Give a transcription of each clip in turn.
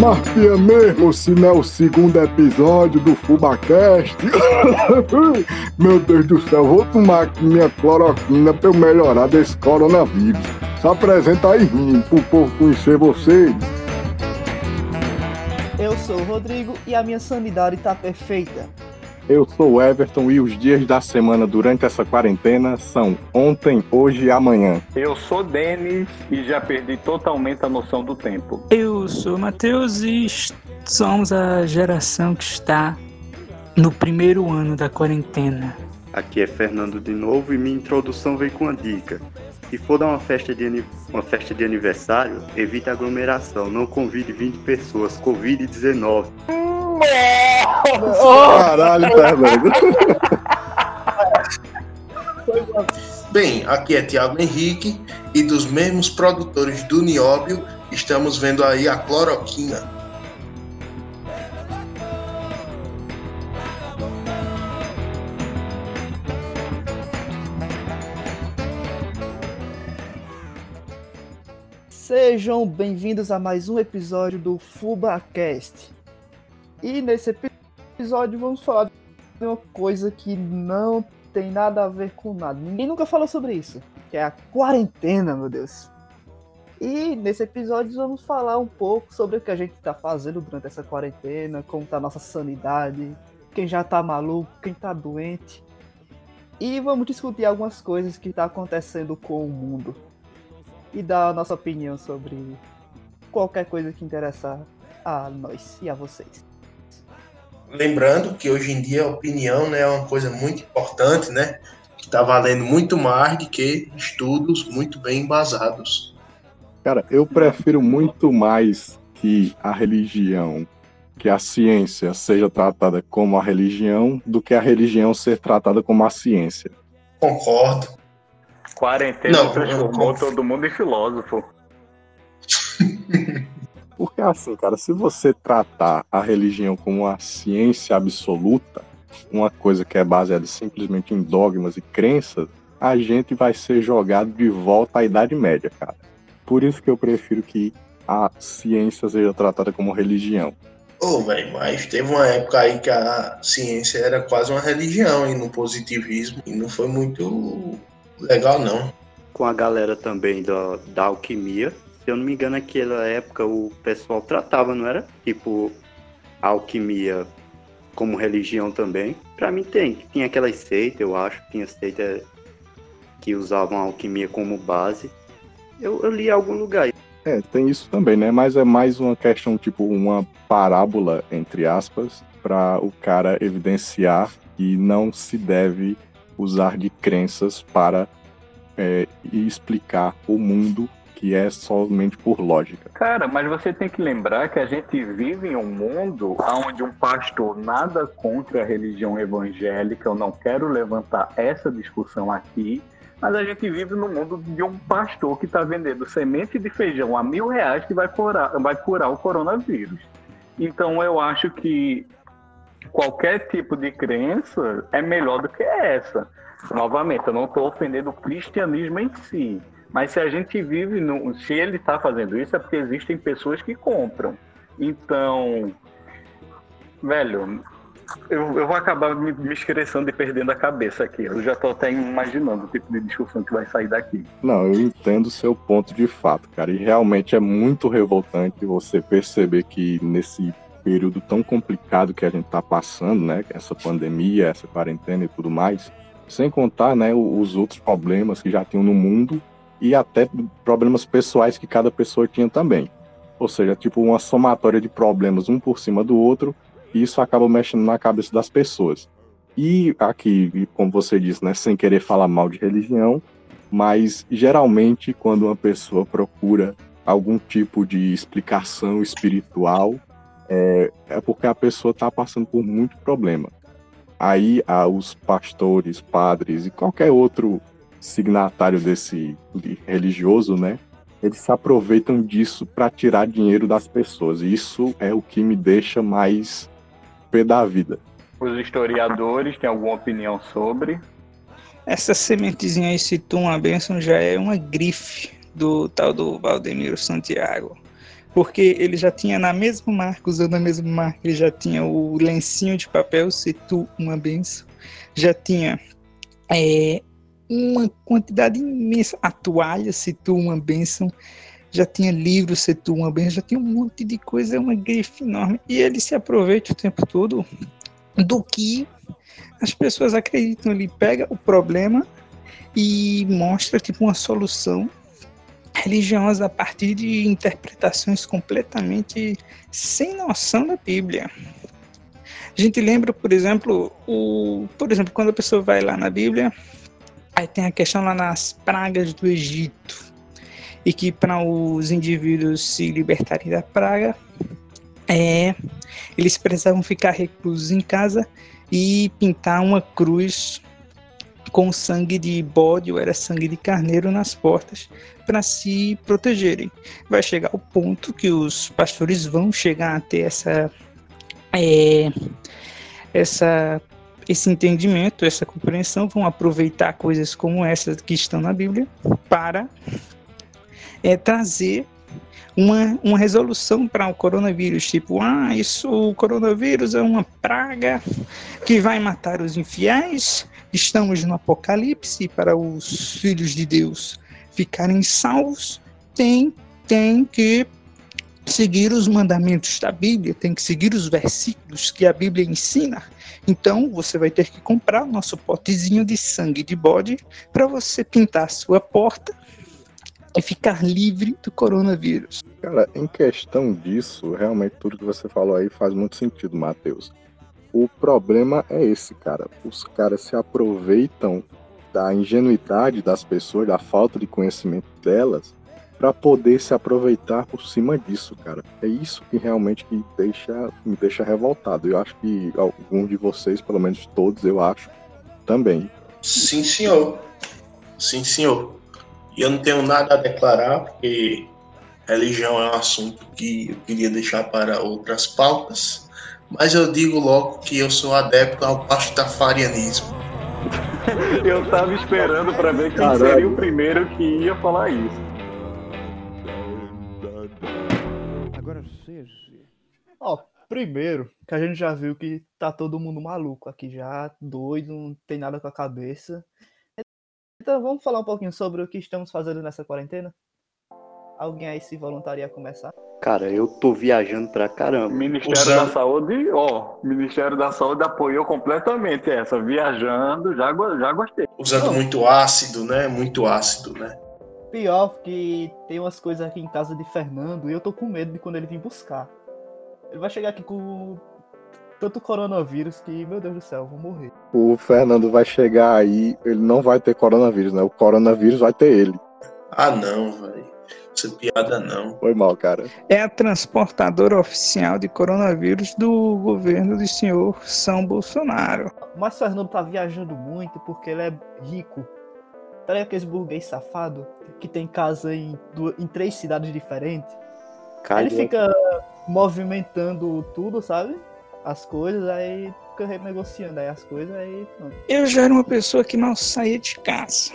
Marquinha mesmo, se não é o segundo episódio do FubaCast. Meu Deus do céu, vou tomar aqui minha cloroquina pra eu melhorar desse coronavírus. Se apresenta aí, menino, pro povo conhecer vocês. Eu sou o Rodrigo e a minha sanidade tá perfeita. Eu sou o Everton e os dias da semana durante essa quarentena são ontem, hoje e amanhã. Eu sou Denis e já perdi totalmente a noção do tempo. Eu sou o Matheus e somos a geração que está no primeiro ano da quarentena. Aqui é Fernando de novo e minha introdução vem com uma dica. Se for dar uma festa de, uma festa de aniversário, evite aglomeração, não convide 20 pessoas, Covid-19. Caralho, Fernando. Bem, aqui é Tiago Henrique e dos mesmos produtores do Nióbio, estamos vendo aí a cloroquina. Sejam bem-vindos a mais um episódio do FubaCast. E nesse episódio vamos falar de uma coisa que não tem nada a ver com nada. Ninguém nunca falou sobre isso, que é a quarentena, meu Deus. E nesse episódio vamos falar um pouco sobre o que a gente tá fazendo durante essa quarentena, como tá a nossa sanidade, quem já tá maluco, quem tá doente. E vamos discutir algumas coisas que tá acontecendo com o mundo. E dar a nossa opinião sobre qualquer coisa que interessar a nós e a vocês. Lembrando que hoje em dia a opinião né, é uma coisa muito importante, né? Que está valendo muito mais do que estudos muito bem embasados. Cara, eu prefiro muito mais que a religião, que a ciência seja tratada como a religião, do que a religião ser tratada como a ciência. Concordo. Quarentena Não, transformou todo mundo em filósofo. Porque assim, cara, se você tratar a religião como uma ciência absoluta, uma coisa que é baseada simplesmente em dogmas e crenças, a gente vai ser jogado de volta à Idade Média, cara. Por isso que eu prefiro que a ciência seja tratada como religião. Ô, velho, mas teve uma época aí que a ciência era quase uma religião e no positivismo. E não foi muito legal, não. Com a galera também da, da alquimia. Se eu não me engano, naquela época o pessoal tratava, não era? Tipo, alquimia como religião também. Pra mim tem. Tinha aquelas seitas, eu acho. Tinha seitas que usavam a alquimia como base. Eu, eu li em algum lugar. É, tem isso também, né? Mas é mais uma questão, tipo, uma parábola, entre aspas, para o cara evidenciar que não se deve usar de crenças para é, explicar o mundo que é somente por lógica. Cara, mas você tem que lembrar que a gente vive em um mundo onde um pastor nada contra a religião evangélica, eu não quero levantar essa discussão aqui, mas a gente vive no mundo de um pastor que está vendendo semente de feijão a mil reais que vai curar, vai curar o coronavírus. Então eu acho que qualquer tipo de crença é melhor do que essa. Novamente, eu não estou ofendendo o cristianismo em si, mas se a gente vive, no, se ele está fazendo isso, é porque existem pessoas que compram. Então, velho, eu, eu vou acabar me, me estressando e perdendo a cabeça aqui. Eu já tô até imaginando o tipo de discussão que vai sair daqui. Não, eu entendo o seu ponto de fato, cara, e realmente é muito revoltante você perceber que nesse período tão complicado que a gente tá passando, né, essa pandemia, essa quarentena e tudo mais, sem contar, né, os outros problemas que já tinham no mundo e até problemas pessoais que cada pessoa tinha também. Ou seja, tipo uma somatória de problemas um por cima do outro, e isso acaba mexendo na cabeça das pessoas. E aqui, como você disse, né, sem querer falar mal de religião, mas geralmente quando uma pessoa procura algum tipo de explicação espiritual, é, é porque a pessoa está passando por muito problema. Aí ah, os pastores, padres e qualquer outro signatário desse de religioso, né? Eles se aproveitam disso para tirar dinheiro das pessoas. E isso é o que me deixa mais pé da vida. Os historiadores têm alguma opinião sobre? Essa sementezinha aí, se tu uma bênção, já é uma grife do tal do Valdemiro Santiago. Porque ele já tinha na mesma marca, usando a mesma marca, ele já tinha o lencinho de papel, se tu uma benção, já tinha é, uma quantidade imensa, a toalha, tu uma benção, já tinha livro, tu uma benção, já tinha um monte de coisa, é uma grife enorme. E ele se aproveita o tempo todo do que as pessoas acreditam. Ele pega o problema e mostra tipo uma solução religiosa a partir de interpretações completamente sem noção da Bíblia. A gente lembra, por exemplo, o, por exemplo, quando a pessoa vai lá na Bíblia, aí tem a questão lá nas pragas do Egito, e que para os indivíduos se libertarem da praga, é, eles precisavam ficar reclusos em casa e pintar uma cruz com sangue de bode ou era sangue de carneiro nas portas para se protegerem. Vai chegar o ponto que os pastores vão chegar a ter essa, é, essa esse entendimento, essa compreensão, vão aproveitar coisas como essas que estão na Bíblia para é, trazer uma, uma resolução para o coronavírus, tipo, ah, isso, o coronavírus é uma praga que vai matar os infiéis, estamos no apocalipse para os filhos de Deus ficarem salvos, tem, tem que seguir os mandamentos da Bíblia, tem que seguir os versículos que a Bíblia ensina. Então, você vai ter que comprar o nosso potezinho de sangue de bode para você pintar a sua porta e ficar livre do coronavírus. Cara, em questão disso, realmente tudo que você falou aí faz muito sentido, Matheus. O problema é esse, cara. Os caras se aproveitam da ingenuidade das pessoas, da falta de conhecimento delas, para poder se aproveitar por cima disso, cara. É isso que realmente que deixa, me deixa revoltado. Eu acho que alguns de vocês, pelo menos todos, eu acho, também. Sim, senhor. Sim, senhor. E eu não tenho nada a declarar, porque religião é um assunto que eu queria deixar para outras pautas, mas eu digo logo que eu sou adepto ao pastafarianismo. eu tava esperando para ver quem Caralho. seria o primeiro que ia falar isso. Ó, primeiro, que a gente já viu que tá todo mundo maluco aqui já, doido, não tem nada com a cabeça. Então vamos falar um pouquinho sobre o que estamos fazendo nessa quarentena? Alguém aí se voluntaria a começar? Cara, eu tô viajando pra caramba. Ministério Usando... da Saúde, ó, Ministério da Saúde apoiou completamente essa. Viajando, já, já gostei. Usando Não. muito ácido, né? Muito ácido, né? Pior que tem umas coisas aqui em casa de Fernando e eu tô com medo de quando ele vir buscar. Ele vai chegar aqui com tanto coronavírus que, meu Deus do céu, eu vou morrer. O Fernando vai chegar aí, ele não vai ter coronavírus, né? O coronavírus vai ter ele. Ah, não, velho. Isso é piada, não. Foi mal, cara. É a transportadora oficial de coronavírus do governo do senhor São Bolsonaro. Mas o Fernando tá viajando muito porque ele é rico. Tá ligado aqueles burguês safado que tem casa em, em três cidades diferentes? Ele fica movimentando tudo, sabe? as coisas, aí fica renegociando aí as coisas, aí pronto. Eu já era uma pessoa que não saía de casa.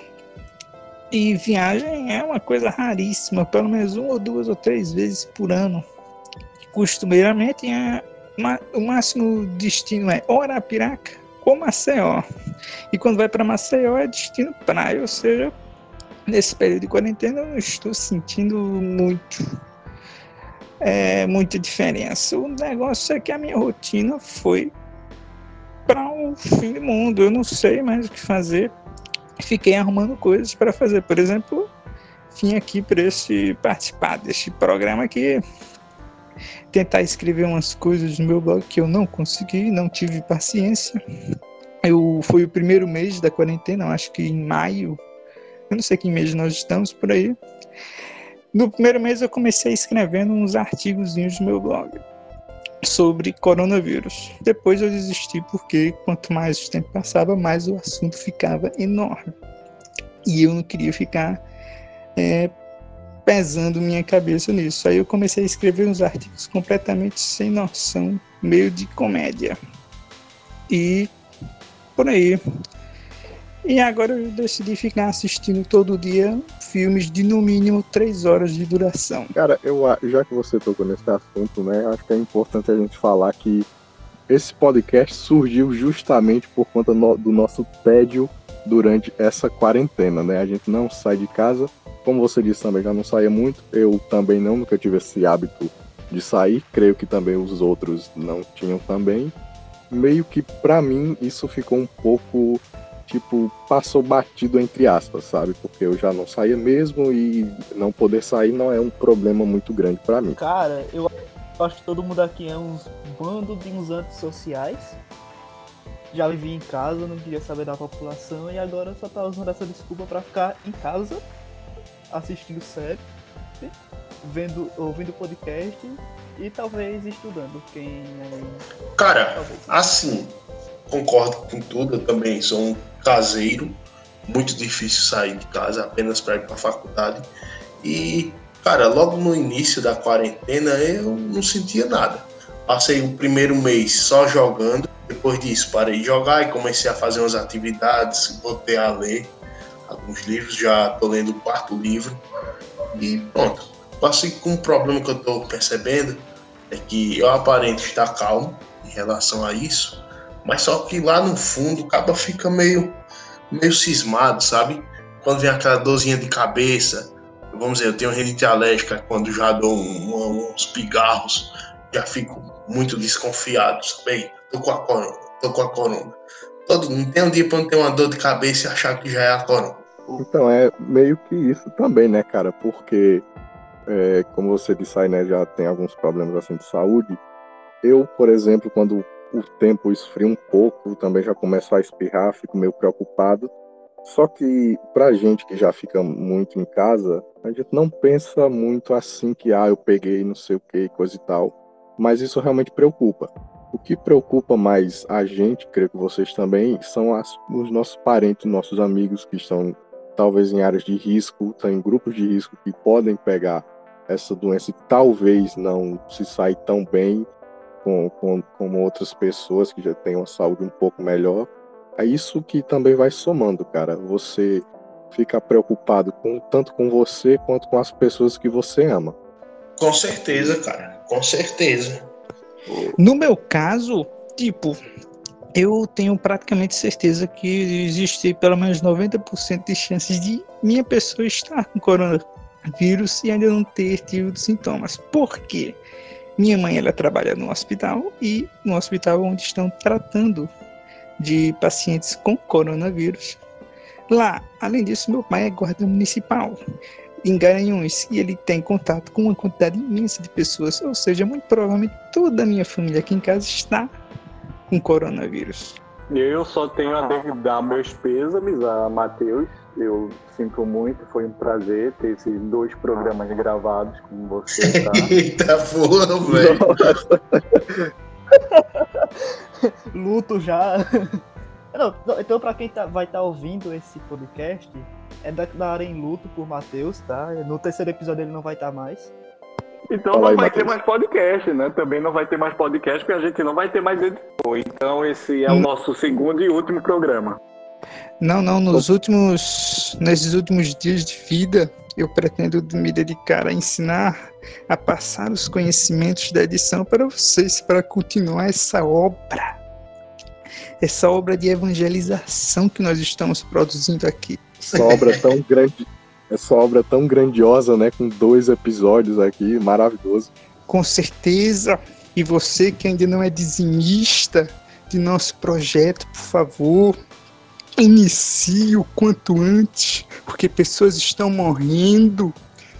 E viagem é uma coisa raríssima, pelo menos uma ou duas ou três vezes por ano. Costumeiramente é o máximo destino é Arapiraca ou Maceió. E quando vai para Maceió é destino praia, ou seja, nesse período de quarentena eu não estou sentindo muito é, muita diferença. O negócio é que a minha rotina foi para o fim do mundo. Eu não sei mais o que fazer. Fiquei arrumando coisas para fazer. Por exemplo, vim aqui para esse participar deste programa aqui, tentar escrever umas coisas no meu blog que eu não consegui, não tive paciência. Eu foi o primeiro mês da quarentena, acho que em maio. Eu não sei que mês nós estamos por aí. No primeiro mês eu comecei escrevendo uns artigozinhos no meu blog sobre coronavírus. Depois eu desisti porque quanto mais o tempo passava, mais o assunto ficava enorme. E eu não queria ficar é, pesando minha cabeça nisso. Aí eu comecei a escrever uns artigos completamente sem noção, meio de comédia. E por aí E agora eu decidi ficar assistindo todo dia filmes de no mínimo três horas de duração. Cara, eu já que você tocou nesse assunto, né, acho que é importante a gente falar que esse podcast surgiu justamente por conta do nosso tédio durante essa quarentena, né? A gente não sai de casa, como você disse também, já não saía muito. Eu também não, nunca tive esse hábito de sair. Creio que também os outros não tinham também. Meio que para mim isso ficou um pouco tipo passou batido entre aspas, sabe? Porque eu já não saía mesmo e não poder sair não é um problema muito grande para mim. Cara, eu acho que todo mundo aqui é uns bando de uns antissociais. Já vivi em casa, não queria saber da população e agora só tá usando essa desculpa para ficar em casa assistindo série, vendo, ouvindo podcast e talvez estudando. Quem é... Cara, talvez. assim, concordo com tudo, eu também sou um caseiro, muito difícil sair de casa apenas para ir para a faculdade. E, cara, logo no início da quarentena eu não sentia nada. Passei o primeiro mês só jogando, depois disso parei de jogar e comecei a fazer umas atividades, voltei a ler alguns livros, já estou lendo o quarto livro e pronto. Passei com um problema que eu estou percebendo é que eu aparento estar calmo em relação a isso, mas só que lá no fundo o cabo fica meio, meio cismado, sabe? Quando vem aquela dorzinha de cabeça, vamos dizer, eu tenho rinite alérgica, quando já dou um, uns pigarros, já fico muito desconfiado, sabe? Tô com a corona, tô com a corona. Todo, não tem um dia pra não ter uma dor de cabeça e achar que já é a corona. Então, é meio que isso também, né, cara? Porque, é, como você disse aí, né, já tem alguns problemas assim de saúde. Eu, por exemplo, quando o tempo esfria um pouco, também já começo a espirrar, fico meio preocupado. Só que pra gente que já fica muito em casa, a gente não pensa muito assim que ah, eu peguei não sei o que, coisa e tal. Mas isso realmente preocupa. O que preocupa mais a gente, creio que vocês também, são as, os nossos parentes, nossos amigos que estão talvez em áreas de risco, estão em grupos de risco que podem pegar essa doença e talvez não se sair tão bem com, com, como outras pessoas que já têm uma saúde um pouco melhor. É isso que também vai somando, cara. Você fica preocupado com, tanto com você quanto com as pessoas que você ama. Com certeza, cara. Com certeza. No meu caso, tipo, eu tenho praticamente certeza que existe pelo menos 90% de chances de minha pessoa estar com coronavírus e ainda não ter tido sintomas. Por quê? Minha mãe ela trabalha no hospital e no hospital onde estão tratando de pacientes com coronavírus. Lá, além disso, meu pai é guarda municipal em Garanhuns e ele tem contato com uma quantidade imensa de pessoas, ou seja, muito provavelmente toda a minha família aqui em casa está com coronavírus. Eu só tenho a dar meus pêsames a Matheus eu sinto muito, foi um prazer ter esses dois programas gravados com você. Tá? Eita porra, velho. Luto já. Não, então, pra quem tá, vai estar tá ouvindo esse podcast, é declarar em luto por Matheus, tá? No terceiro episódio ele não vai estar tá mais. Então Fala não aí, vai Mateus. ter mais podcast, né? Também não vai ter mais podcast, porque a gente não vai ter mais editor. Então esse é o hum. nosso segundo e último programa. Não, não, nos últimos, nesses últimos dias de vida, eu pretendo me dedicar a ensinar, a passar os conhecimentos da edição para vocês, para continuar essa obra, essa obra de evangelização que nós estamos produzindo aqui. Essa obra tão grande, essa obra tão grandiosa, né, com dois episódios aqui, maravilhoso. Com certeza. E você que ainda não é dizimista de nosso projeto, por favor, Inicie o quanto antes, porque pessoas estão morrendo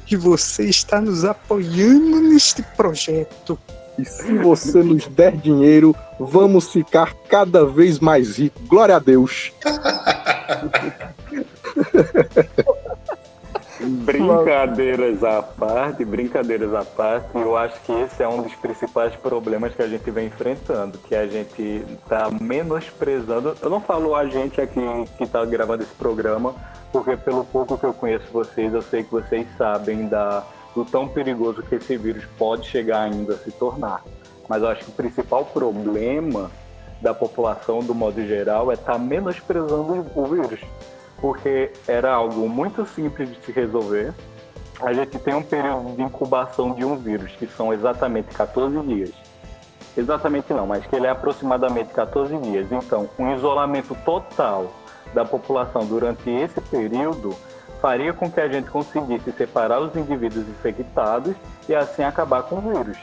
e você está nos apoiando neste projeto. E se você nos der dinheiro, vamos ficar cada vez mais ricos. Glória a Deus. Brincadeiras à parte, brincadeiras à parte, eu acho que esse é um dos principais problemas que a gente vem enfrentando, que a gente está menosprezando. Eu não falo a gente aqui que está gravando esse programa, porque pelo pouco que eu conheço vocês, eu sei que vocês sabem da, do tão perigoso que esse vírus pode chegar ainda a se tornar. Mas eu acho que o principal problema da população, do modo geral, é estar tá menosprezando o vírus. Porque era algo muito simples de se resolver. A gente tem um período de incubação de um vírus, que são exatamente 14 dias. Exatamente não, mas que ele é aproximadamente 14 dias. Então, um isolamento total da população durante esse período faria com que a gente conseguisse separar os indivíduos infectados e assim acabar com o vírus.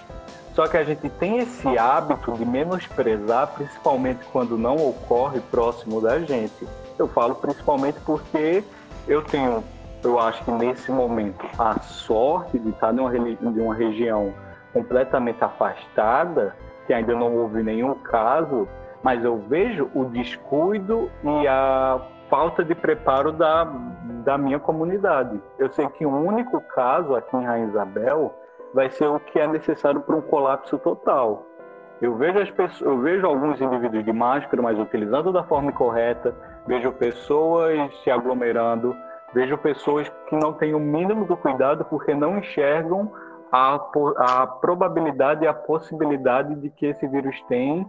Só que a gente tem esse hábito de menosprezar, principalmente quando não ocorre próximo da gente. Eu falo principalmente porque eu tenho, eu acho que nesse momento, a sorte de estar numa, de uma região completamente afastada, que ainda não houve nenhum caso, mas eu vejo o descuido e a falta de preparo da, da minha comunidade. Eu sei que um único caso aqui em Rainha Isabel vai ser o que é necessário para um colapso total. Eu vejo, as pessoas, eu vejo alguns indivíduos de máscara, mas utilizando da forma correta, vejo pessoas se aglomerando, vejo pessoas que não têm o mínimo do cuidado porque não enxergam a, a probabilidade e a possibilidade de que esse vírus tem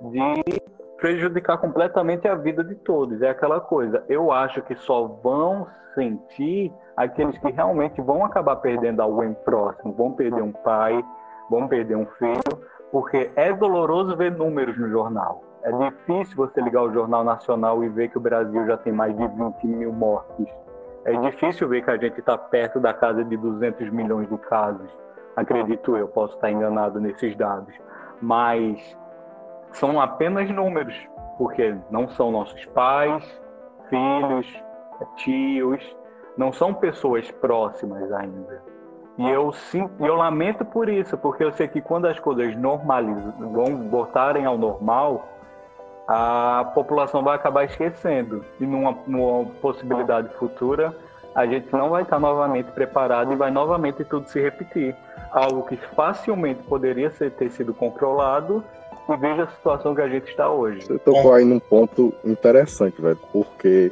de prejudicar completamente a vida de todos. É aquela coisa. Eu acho que só vão sentir aqueles que realmente vão acabar perdendo alguém próximo, vão perder um pai, vão perder um filho, porque é doloroso ver números no jornal. É difícil você ligar o Jornal Nacional e ver que o Brasil já tem mais de 20 mil mortes. É difícil ver que a gente está perto da casa de 200 milhões de casos. Acredito eu, posso estar enganado nesses dados. Mas são apenas números, porque não são nossos pais, filhos, tios, não são pessoas próximas ainda. E eu, sim, eu lamento por isso, porque eu sei que quando as coisas normalizam, vão voltarem ao normal, a população vai acabar esquecendo. E numa, numa possibilidade futura, a gente não vai estar novamente preparado e vai novamente tudo se repetir. Algo que facilmente poderia ser, ter sido controlado e veja a situação que a gente está hoje. Você tocou aí num ponto interessante, velho, porque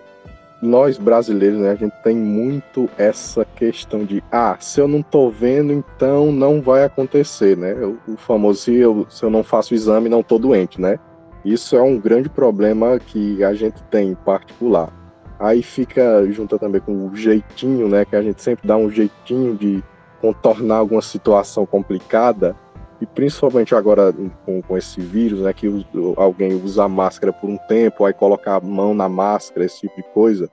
nós brasileiros, né, a gente tem muito essa questão de, ah, se eu não tô vendo, então não vai acontecer, né? O famoso, se eu, se eu não faço o exame, não tô doente, né? Isso é um grande problema que a gente tem em particular. Aí fica junto também com o jeitinho, né? Que a gente sempre dá um jeitinho de contornar alguma situação complicada e principalmente agora com, com esse vírus, né, que alguém usa máscara por um tempo, aí coloca a mão na máscara, esse tipo de coisa.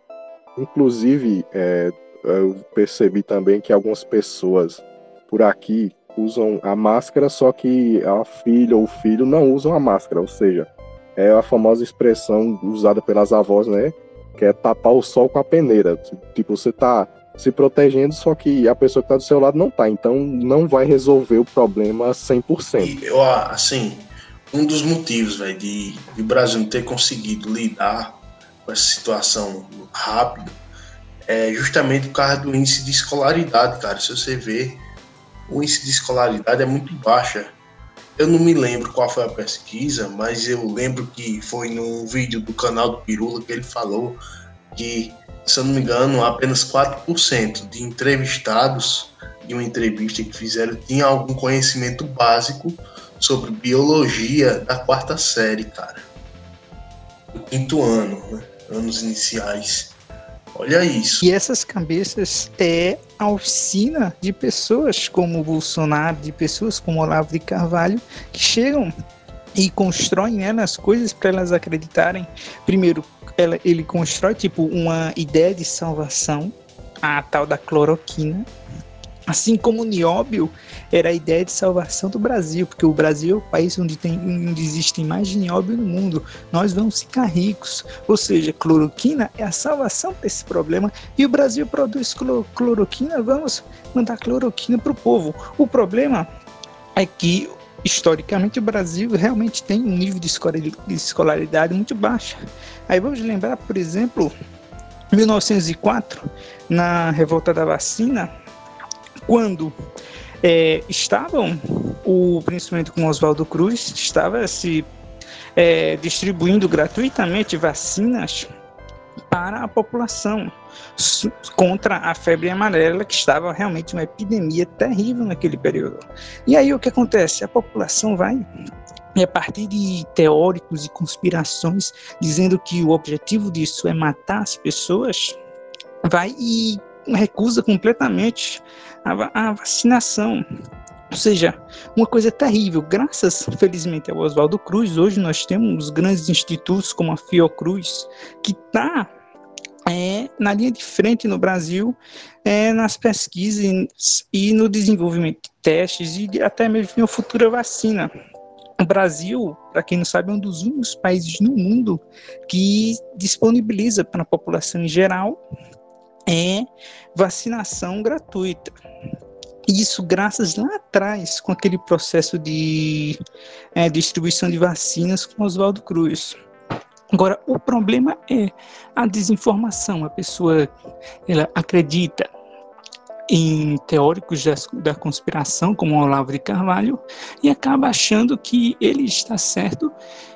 Inclusive, é, eu percebi também que algumas pessoas por aqui usam a máscara, só que a filha ou o filho não usam a máscara, ou seja, é a famosa expressão usada pelas avós, né, que é tapar o sol com a peneira. Tipo, você tá se protegendo, só que a pessoa que está do seu lado não está. Então não vai resolver o problema 100%. E eu, assim, um dos motivos véio, de, de o Brasil não ter conseguido lidar com essa situação rápido é justamente por causa do índice de escolaridade, cara. Se você vê, o índice de escolaridade é muito baixa. Eu não me lembro qual foi a pesquisa, mas eu lembro que foi num vídeo do canal do Pirula que ele falou que se eu não me engano, apenas 4% de entrevistados de uma entrevista que fizeram tinha algum conhecimento básico sobre biologia da quarta série, cara. Do quinto ano, né? anos iniciais. Olha isso. E essas cabeças é a oficina de pessoas como Bolsonaro, de pessoas como Olavo de Carvalho, que chegam e constroem né, as coisas para elas acreditarem, primeiro, ela, ele constrói tipo uma ideia de salvação, a tal da cloroquina, assim como o nióbio era a ideia de salvação do Brasil, porque o Brasil é o país onde, tem, onde existem mais de nióbio no mundo. Nós vamos ficar ricos. Ou seja, cloroquina é a salvação desse problema e o Brasil produz cloroquina, vamos mandar cloroquina para o povo. O problema é que historicamente o Brasil realmente tem um nível de escolaridade muito baixo. Aí vamos lembrar, por exemplo, 1904, na revolta da vacina, quando é, estavam, o, principalmente com Oswaldo Cruz, estava se é, distribuindo gratuitamente vacinas para a população contra a febre amarela, que estava realmente uma epidemia terrível naquele período. E aí o que acontece? A população vai e a partir de teóricos e conspirações dizendo que o objetivo disso é matar as pessoas, vai e recusa completamente a, a vacinação. Ou seja, uma coisa terrível. Graças, felizmente, ao Oswaldo Cruz, hoje nós temos grandes institutos como a Fiocruz, que está na linha de frente no Brasil, é, nas pesquisas e no desenvolvimento de testes e até mesmo uma futura vacina. O Brasil, para quem não sabe, é um dos únicos países no mundo que disponibiliza para a população em geral é vacinação gratuita. Isso graças lá atrás com aquele processo de é, distribuição de vacinas com Oswaldo Cruz. Agora, o problema é a desinformação. A pessoa ela acredita em teóricos da, conspiração, como Olavo de Carvalho, e acaba achando que ele está certo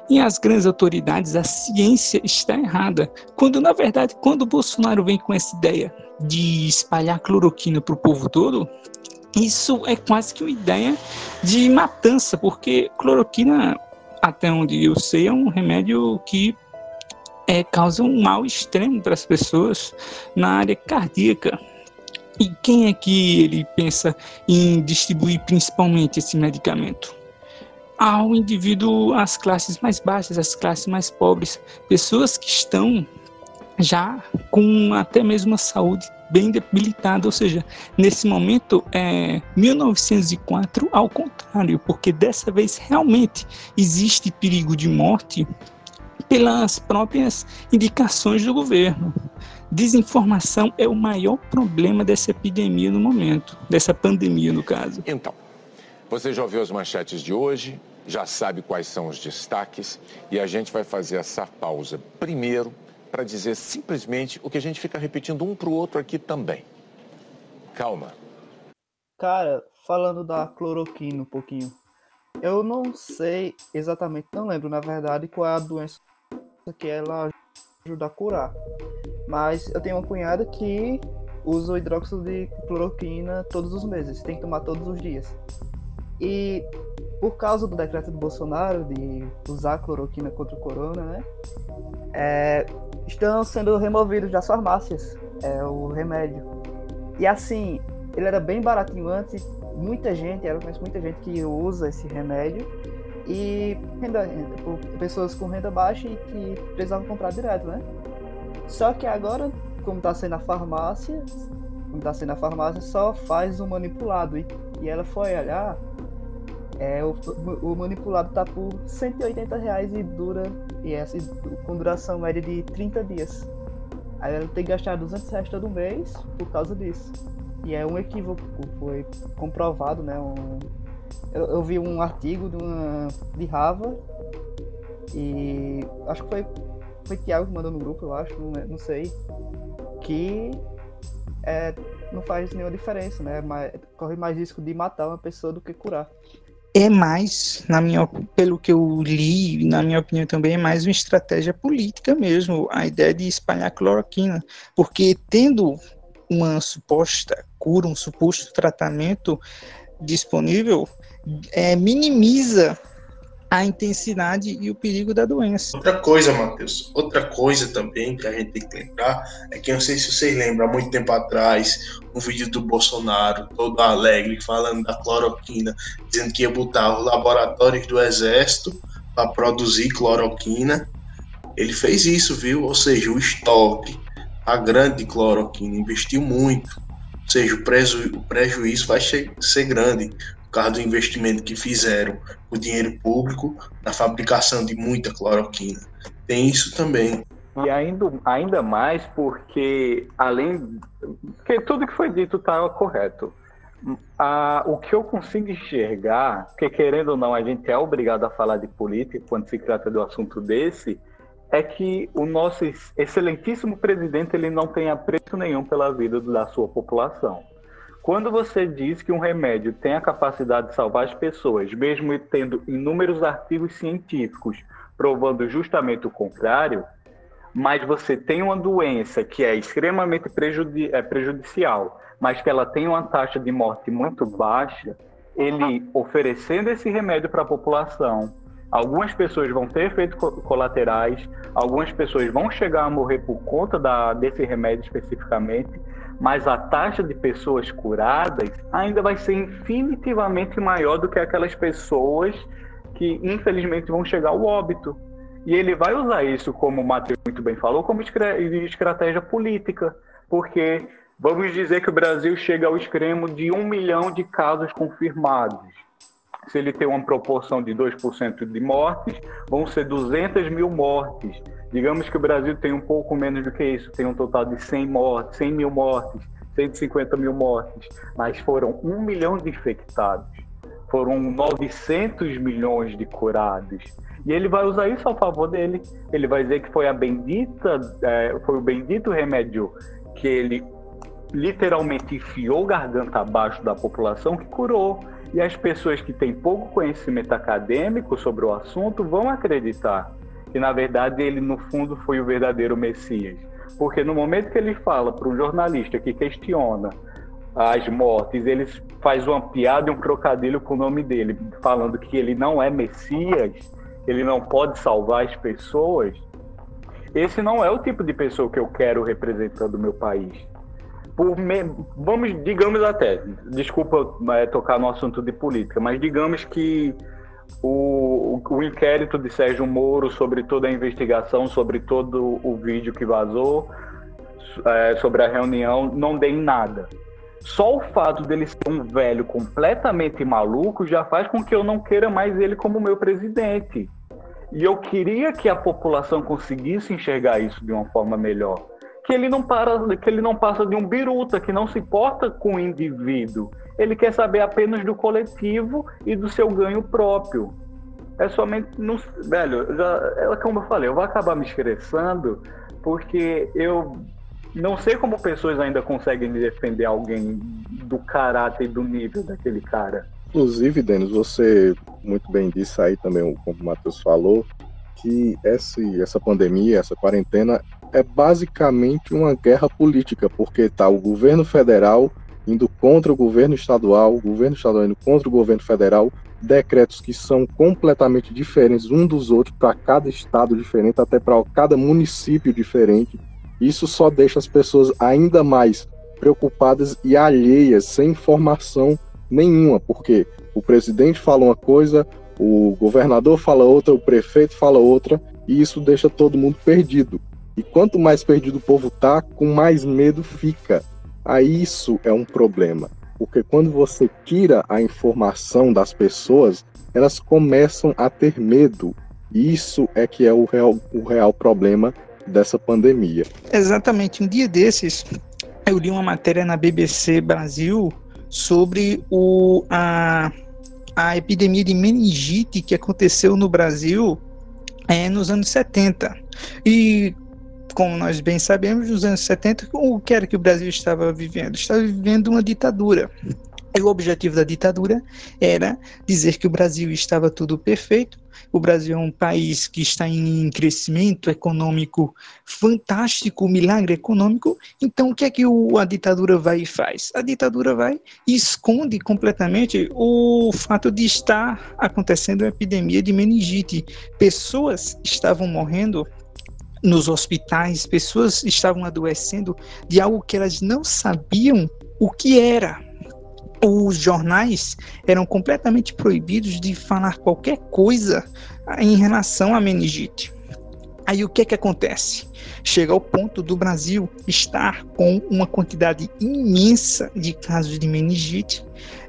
e as grandes autoridades, a ciência está errada. Quando, na verdade, quando o Bolsonaro vem com essa ideia de espalhar cloroquina para o povo todo, isso é quase que uma ideia de matança, porque cloroquina, até onde eu sei, é um remédio que é, causa um mal extremo para as pessoas na área cardíaca. E quem é que ele pensa em distribuir principalmente esse medicamento? Ao indivíduo, às classes mais baixas, às classes mais pobres, pessoas que estão já com até mesmo a saúde bem debilitada, ou seja, nesse momento é 1904 ao contrário, porque dessa vez realmente existe perigo de morte pelas próprias indicações do governo. Desinformação é o maior problema dessa epidemia no momento, dessa pandemia no caso. Então, você já ouviu as manchetes de hoje, já sabe quais são os destaques e a gente vai fazer essa pausa primeiro para dizer simplesmente o que a gente fica repetindo um para o outro aqui também. Calma. Cara, falando da cloroquina um pouquinho. Eu não sei exatamente, não lembro na verdade qual é a doença que ela ajuda a curar. Mas eu tenho uma cunhada que usa o hidróxido de cloroquina todos os meses, tem que tomar todos os dias. E por causa do decreto do Bolsonaro de usar cloroquina contra o corona, né? É, estão sendo removidos das farmácias é, o remédio. E assim, ele era bem baratinho antes, muita gente, eu conheço muita gente que usa esse remédio e renda, tipo, pessoas com renda baixa e que precisavam comprar direto, né? Só que agora, como está sendo a farmácia, como está sendo a farmácia, só faz o manipulado. E, e ela foi olhar, é, o, o manipulado tá por 180 reais e dura, e essa com duração média de 30 dias. Aí ela tem que gastar 200 reais todo mês por causa disso. E é um equívoco, foi comprovado, né? Um, eu, eu, vi um artigo de, uma, de e acho que foi foi Thiago que mandou no grupo, eu acho, não, não sei, que é, não faz nenhuma diferença, né? Mas, corre mais risco de matar uma pessoa do que curar. É mais, na minha, pelo que eu li, na minha opinião também, é mais uma estratégia política mesmo, a ideia de espalhar cloroquina, porque tendo uma suposta cura, um suposto tratamento disponível, é, minimiza a intensidade e o perigo da doença. Outra coisa, Matheus, outra coisa também que a gente tem que lembrar é que eu não sei se vocês lembram, há muito tempo atrás, um vídeo do Bolsonaro, todo alegre, falando da cloroquina, dizendo que ia botar os laboratórios do Exército para produzir cloroquina. Ele fez isso, viu? Ou seja, o estoque, a grande cloroquina, investiu muito. Ou seja, o, preju o prejuízo vai ser grande por causa do investimento que fizeram o dinheiro público na fabricação de muita cloroquina. Tem isso também. E ainda, ainda mais porque, além. Porque tudo que foi dito estava correto. Ah, o que eu consigo enxergar, porque querendo ou não, a gente é obrigado a falar de política quando se trata do assunto desse, é que o nosso excelentíssimo presidente ele não tem apreço nenhum pela vida da sua população. Quando você diz que um remédio tem a capacidade de salvar as pessoas, mesmo tendo inúmeros artigos científicos provando justamente o contrário, mas você tem uma doença que é extremamente prejudi é prejudicial, mas que ela tem uma taxa de morte muito baixa, ele oferecendo esse remédio para a população, Algumas pessoas vão ter efeitos colaterais, algumas pessoas vão chegar a morrer por conta da, desse remédio especificamente, mas a taxa de pessoas curadas ainda vai ser infinitivamente maior do que aquelas pessoas que infelizmente vão chegar ao óbito. E ele vai usar isso, como o Matheus muito bem falou, como estratégia política, porque vamos dizer que o Brasil chega ao extremo de um milhão de casos confirmados. Se ele tem uma proporção de 2% de mortes, vão ser 200 mil mortes. Digamos que o Brasil tem um pouco menos do que isso, tem um total de 100 mortes, 100 mil mortes, 150 mil mortes, mas foram um milhão de infectados, foram 900 milhões de curados. E ele vai usar isso a favor dele. Ele vai dizer que foi a bendita, é, foi o bendito remédio que ele literalmente enfiou garganta abaixo da população que curou. E as pessoas que têm pouco conhecimento acadêmico sobre o assunto vão acreditar que na verdade ele no fundo foi o verdadeiro Messias. Porque no momento que ele fala para um jornalista que questiona as mortes, ele faz uma piada e um trocadilho com o nome dele, falando que ele não é Messias, ele não pode salvar as pessoas. Esse não é o tipo de pessoa que eu quero representando o meu país. Me... Vamos, digamos até, desculpa é, tocar no assunto de política, mas digamos que o, o inquérito de Sérgio Moro sobre toda a investigação, sobre todo o vídeo que vazou, é, sobre a reunião, não dê em nada. Só o fato dele ser um velho completamente maluco já faz com que eu não queira mais ele como meu presidente. E eu queria que a população conseguisse enxergar isso de uma forma melhor. Que ele não para, que ele não passa de um biruta, que não se importa com o indivíduo ele quer saber apenas do coletivo e do seu ganho próprio. É somente. Não, velho, já, é como eu falei, eu vou acabar me estressando porque eu não sei como pessoas ainda conseguem defender alguém do caráter e do nível daquele cara. Inclusive, Denis, você muito bem disse aí também, como o Matheus falou, que esse, essa pandemia, essa quarentena, é basicamente uma guerra política, porque tá o governo federal indo contra o governo estadual, o governo estadual indo contra o governo federal, decretos que são completamente diferentes um dos outros para cada estado diferente, até para cada município diferente. Isso só deixa as pessoas ainda mais preocupadas e alheias, sem informação nenhuma, porque o presidente fala uma coisa, o governador fala outra, o prefeito fala outra, e isso deixa todo mundo perdido. E quanto mais perdido o povo tá, com mais medo fica. Aí isso é um problema, porque quando você tira a informação das pessoas, elas começam a ter medo. Isso é que é o real, o real problema dessa pandemia. Exatamente. Um dia desses, eu li uma matéria na BBC Brasil sobre o, a, a epidemia de meningite que aconteceu no Brasil é, nos anos 70. E como nós bem sabemos, nos anos 70, o que era que o Brasil estava vivendo? Estava vivendo uma ditadura. E o objetivo da ditadura era dizer que o Brasil estava tudo perfeito, o Brasil é um país que está em crescimento econômico fantástico, milagre econômico. Então, o que é que o, a ditadura vai e faz? A ditadura vai e esconde completamente o fato de estar acontecendo uma epidemia de meningite. Pessoas estavam morrendo nos hospitais, pessoas estavam adoecendo de algo que elas não sabiam o que era. Os jornais eram completamente proibidos de falar qualquer coisa em relação à meningite. Aí o que é que acontece? Chega ao ponto do Brasil estar com uma quantidade imensa de casos de meningite,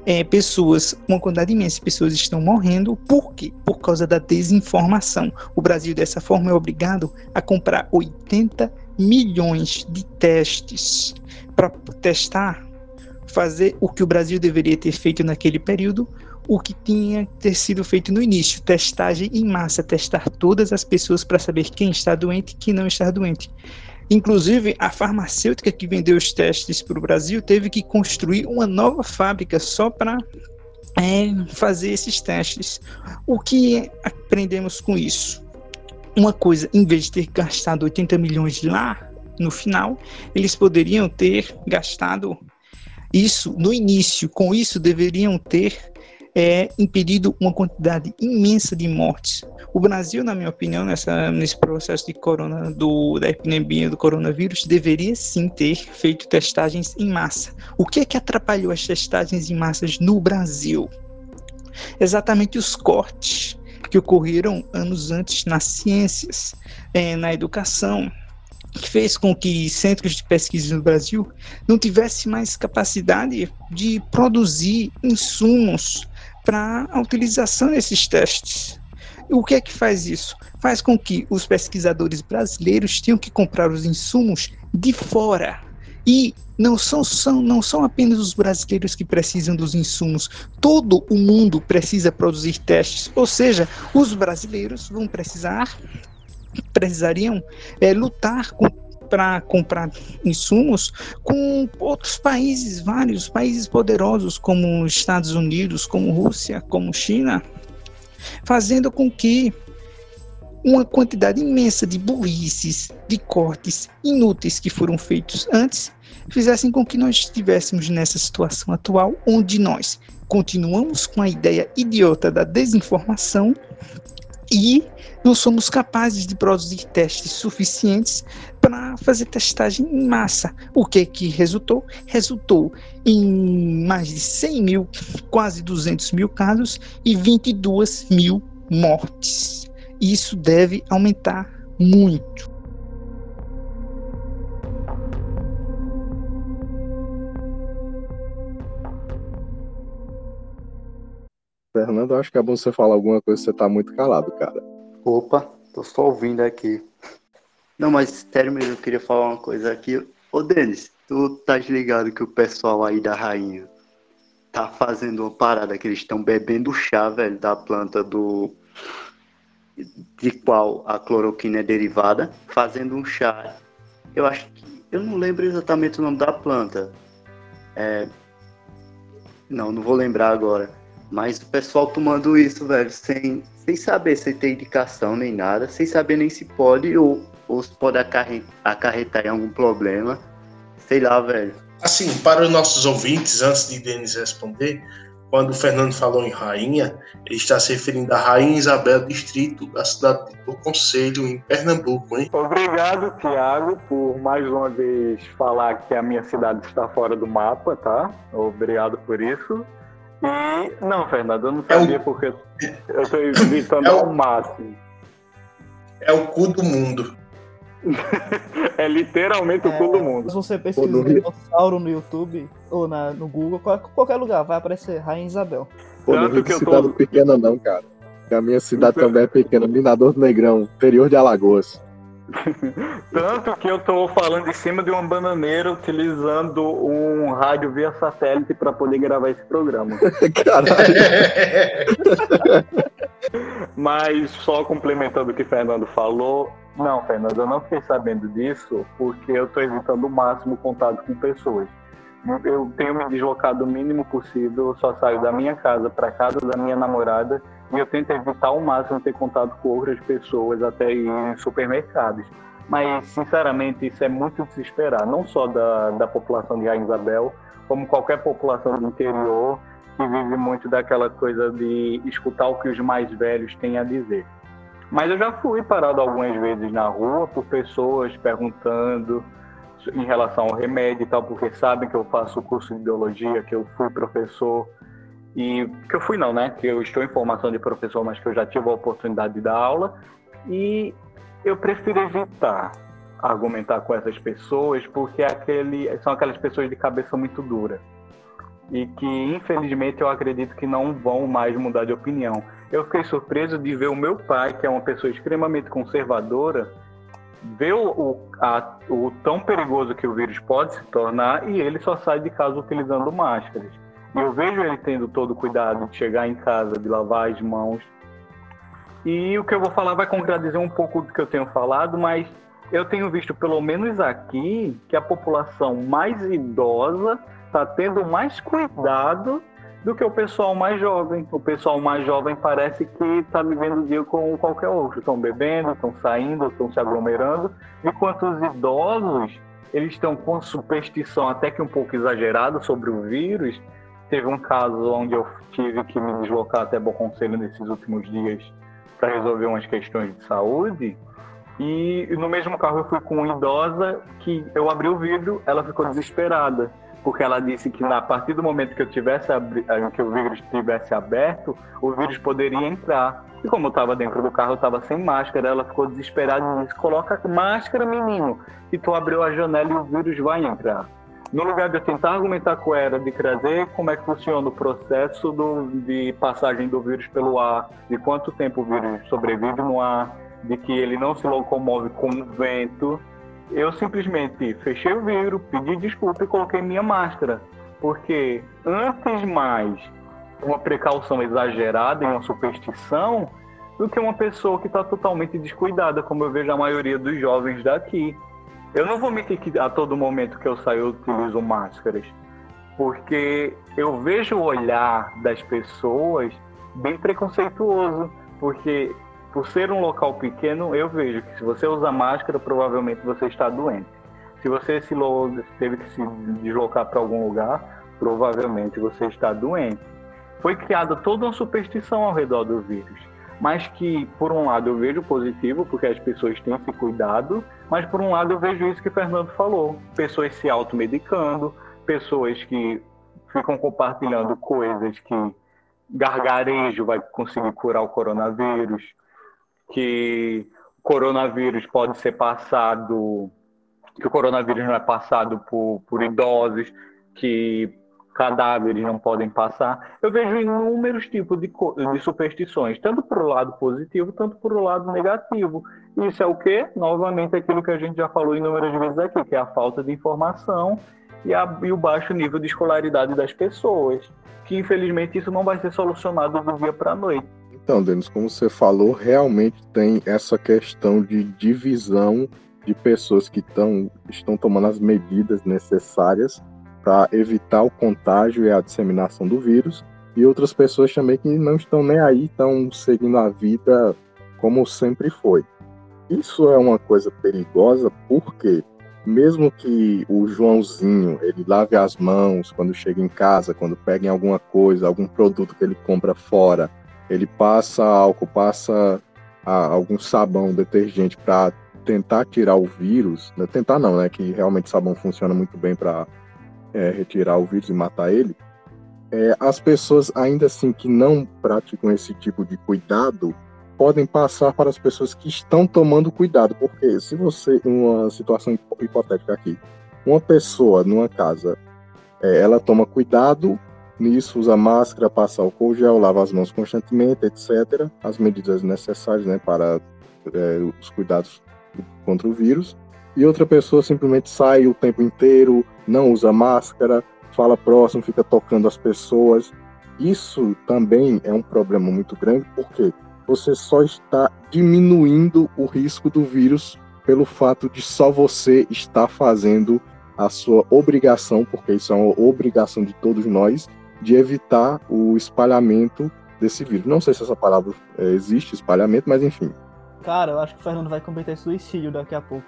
é, pessoas, uma quantidade imensa de pessoas estão morrendo, por quê? Por causa da desinformação. O Brasil, dessa forma, é obrigado a comprar 80 milhões de testes para testar, fazer o que o Brasil deveria ter feito naquele período, o que tinha ter sido feito no início, testagem em massa, testar todas as pessoas para saber quem está doente e quem não está doente. Inclusive, a farmacêutica que vendeu os testes para o Brasil teve que construir uma nova fábrica só para é, fazer esses testes. O que aprendemos com isso? Uma coisa, em vez de ter gastado 80 milhões lá no final, eles poderiam ter gastado isso no início. Com isso, deveriam ter é impedido uma quantidade imensa de mortes. O Brasil, na minha opinião, nessa, nesse processo de corona, do, da epidemia do coronavírus, deveria sim ter feito testagens em massa. O que é que atrapalhou as testagens em massas no Brasil? Exatamente os cortes que ocorreram anos antes nas ciências, é, na educação, que fez com que centros de pesquisa no Brasil não tivessem mais capacidade de produzir insumos para a utilização desses testes. O que é que faz isso? Faz com que os pesquisadores brasileiros tenham que comprar os insumos de fora. E não são, são, não são apenas os brasileiros que precisam dos insumos, todo o mundo precisa produzir testes. Ou seja, os brasileiros vão precisar precisariam é, lutar para comprar insumos com outros países, vários países poderosos como Estados Unidos, como Rússia, como China, fazendo com que uma quantidade imensa de burrices, de cortes inúteis que foram feitos antes, fizessem com que nós estivéssemos nessa situação atual, onde nós continuamos com a ideia idiota da desinformação e não somos capazes de produzir testes suficientes para fazer testagem em massa. O que que resultou? Resultou em mais de 100 mil, quase 200 mil casos e 22 mil mortes. Isso deve aumentar muito. Fernando, acho que é bom você falar alguma coisa, você tá muito calado, cara. Opa, tô só ouvindo aqui. Não, mas sério mesmo, eu queria falar uma coisa aqui. Ô, Denis, tu tá ligado que o pessoal aí da rainha tá fazendo uma parada que eles estão bebendo chá, velho, da planta do. de qual a cloroquina é derivada, fazendo um chá. Eu acho que. Eu não lembro exatamente o nome da planta. É. Não, não vou lembrar agora. Mas o pessoal tomando isso, velho, sem, sem saber se tem indicação nem nada, sem saber nem se pode ou, ou se pode acarretar, acarretar em algum problema. Sei lá, velho. Assim, para os nossos ouvintes, antes de Denis responder, quando o Fernando falou em rainha, ele está se referindo à Rainha Isabel Distrito, da cidade do Conselho, em Pernambuco, hein? Obrigado, Tiago, por mais uma vez falar que a minha cidade está fora do mapa, tá? Obrigado por isso. E não, Fernando, eu não sabia é o... porque eu estou evitando é o... ao máximo. É o cu do mundo. é literalmente é, o cu do mundo. Se você pesquisar dinossauro no YouTube ou na, no Google, qualquer lugar, vai aparecer Rainha Isabel. Pô, Tanto não que eu cidade tô... pequena não, cara. a minha cidade também é pequena, Minador do Negrão, interior de Alagoas. Tanto que eu estou falando em cima de uma bananeira utilizando um rádio via satélite para poder gravar esse programa. Caralho. Mas só complementando o que o Fernando falou, não, Fernando, eu não fiquei sabendo disso porque eu estou evitando o máximo contato com pessoas. Eu tenho me deslocado o mínimo possível, eu só saio da minha casa para casa da minha namorada e eu tento evitar ao máximo ter contato com outras pessoas, até em supermercados. Mas, sinceramente, isso é muito de se esperar, não só da, da população de Rainha Isabel, como qualquer população do interior que vive muito daquela coisa de escutar o que os mais velhos têm a dizer. Mas eu já fui parado algumas vezes na rua por pessoas perguntando em relação ao remédio e tal, porque sabem que eu faço curso de biologia, que eu fui professor e que eu fui não, né? Que eu estou em formação de professor, mas que eu já tive a oportunidade de dar aula. E eu prefiro evitar argumentar com essas pessoas, porque aquele, são aquelas pessoas de cabeça muito dura. E que, infelizmente, eu acredito que não vão mais mudar de opinião. Eu fiquei surpreso de ver o meu pai, que é uma pessoa extremamente conservadora, ver o, a, o tão perigoso que o vírus pode se tornar e ele só sai de casa utilizando máscaras. E eu vejo ele tendo todo o cuidado de chegar em casa, de lavar as mãos. E o que eu vou falar vai contradizer um pouco do que eu tenho falado, mas eu tenho visto, pelo menos aqui, que a população mais idosa está tendo mais cuidado do que o pessoal mais jovem. O pessoal mais jovem parece que está vivendo o dia como qualquer outro. Estão bebendo, estão saindo, estão se aglomerando, enquanto os idosos eles estão com superstição até que um pouco exagerada sobre o vírus teve um caso onde eu tive que me deslocar até Bom Conselho nesses últimos dias para resolver umas questões de saúde. E no mesmo carro eu fui com uma idosa que eu abri o vidro, ela ficou desesperada, porque ela disse que a partir do momento que eu tivesse. Eh, que o vidro estivesse aberto, o vírus poderia entrar. E como eu estava dentro do carro, eu estava sem máscara, ela ficou desesperada e disse: "Coloca máscara, menino, que tu abriu a janela e o vírus vai entrar". No lugar de eu tentar argumentar com ela de trazer como é que funciona o processo do, de passagem do vírus pelo ar, de quanto tempo o vírus sobrevive no ar, de que ele não se locomove com o vento, eu simplesmente fechei o vidro, pedi desculpa e coloquei minha máscara. Porque antes mais uma precaução exagerada e uma superstição do que uma pessoa que está totalmente descuidada, como eu vejo a maioria dos jovens daqui. Eu não vou mentir que a todo momento que eu saio eu utilizo máscaras, porque eu vejo o olhar das pessoas bem preconceituoso, porque por ser um local pequeno, eu vejo que se você usa máscara, provavelmente você está doente. Se você se teve que se deslocar para algum lugar, provavelmente você está doente. Foi criada toda uma superstição ao redor do vírus, mas que, por um lado, eu vejo positivo, porque as pessoas têm se cuidado, mas, por um lado, eu vejo isso que o Fernando falou: pessoas se automedicando, pessoas que ficam compartilhando coisas que gargarejo vai conseguir curar o coronavírus, que o coronavírus pode ser passado, que o coronavírus não é passado por, por idosos, que cadáveres não podem passar. Eu vejo inúmeros tipos de, de superstições, tanto para o lado positivo, tanto para o lado negativo. Isso é o que? Novamente, aquilo que a gente já falou inúmeras vezes aqui, que é a falta de informação e, a, e o baixo nível de escolaridade das pessoas. Que infelizmente isso não vai ser solucionado do dia para a noite. Então, Denis, como você falou, realmente tem essa questão de divisão de pessoas que tão, estão tomando as medidas necessárias para evitar o contágio e a disseminação do vírus, e outras pessoas também que não estão nem aí, estão seguindo a vida como sempre foi. Isso é uma coisa perigosa porque mesmo que o Joãozinho ele lave as mãos quando chega em casa, quando pega em alguma coisa, algum produto que ele compra fora, ele passa álcool, passa algum sabão, detergente para tentar tirar o vírus, né? tentar não, né? Que realmente sabão funciona muito bem para é, retirar o vírus e matar ele. É, as pessoas ainda assim que não praticam esse tipo de cuidado podem passar para as pessoas que estão tomando cuidado, porque se você, uma situação hipotética aqui, uma pessoa numa casa, é, ela toma cuidado Nisso, usa máscara, passa álcool gel, lava as mãos constantemente, etc. As medidas necessárias né, para é, os cuidados contra o vírus. E outra pessoa simplesmente sai o tempo inteiro, não usa máscara, fala próximo, fica tocando as pessoas. Isso também é um problema muito grande, porque você só está diminuindo o risco do vírus pelo fato de só você estar fazendo a sua obrigação, porque isso é uma obrigação de todos nós, de evitar o espalhamento desse vírus. Não sei se essa palavra é, existe, espalhamento, mas enfim. Cara, eu acho que o Fernando vai cometer suicídio daqui a pouco.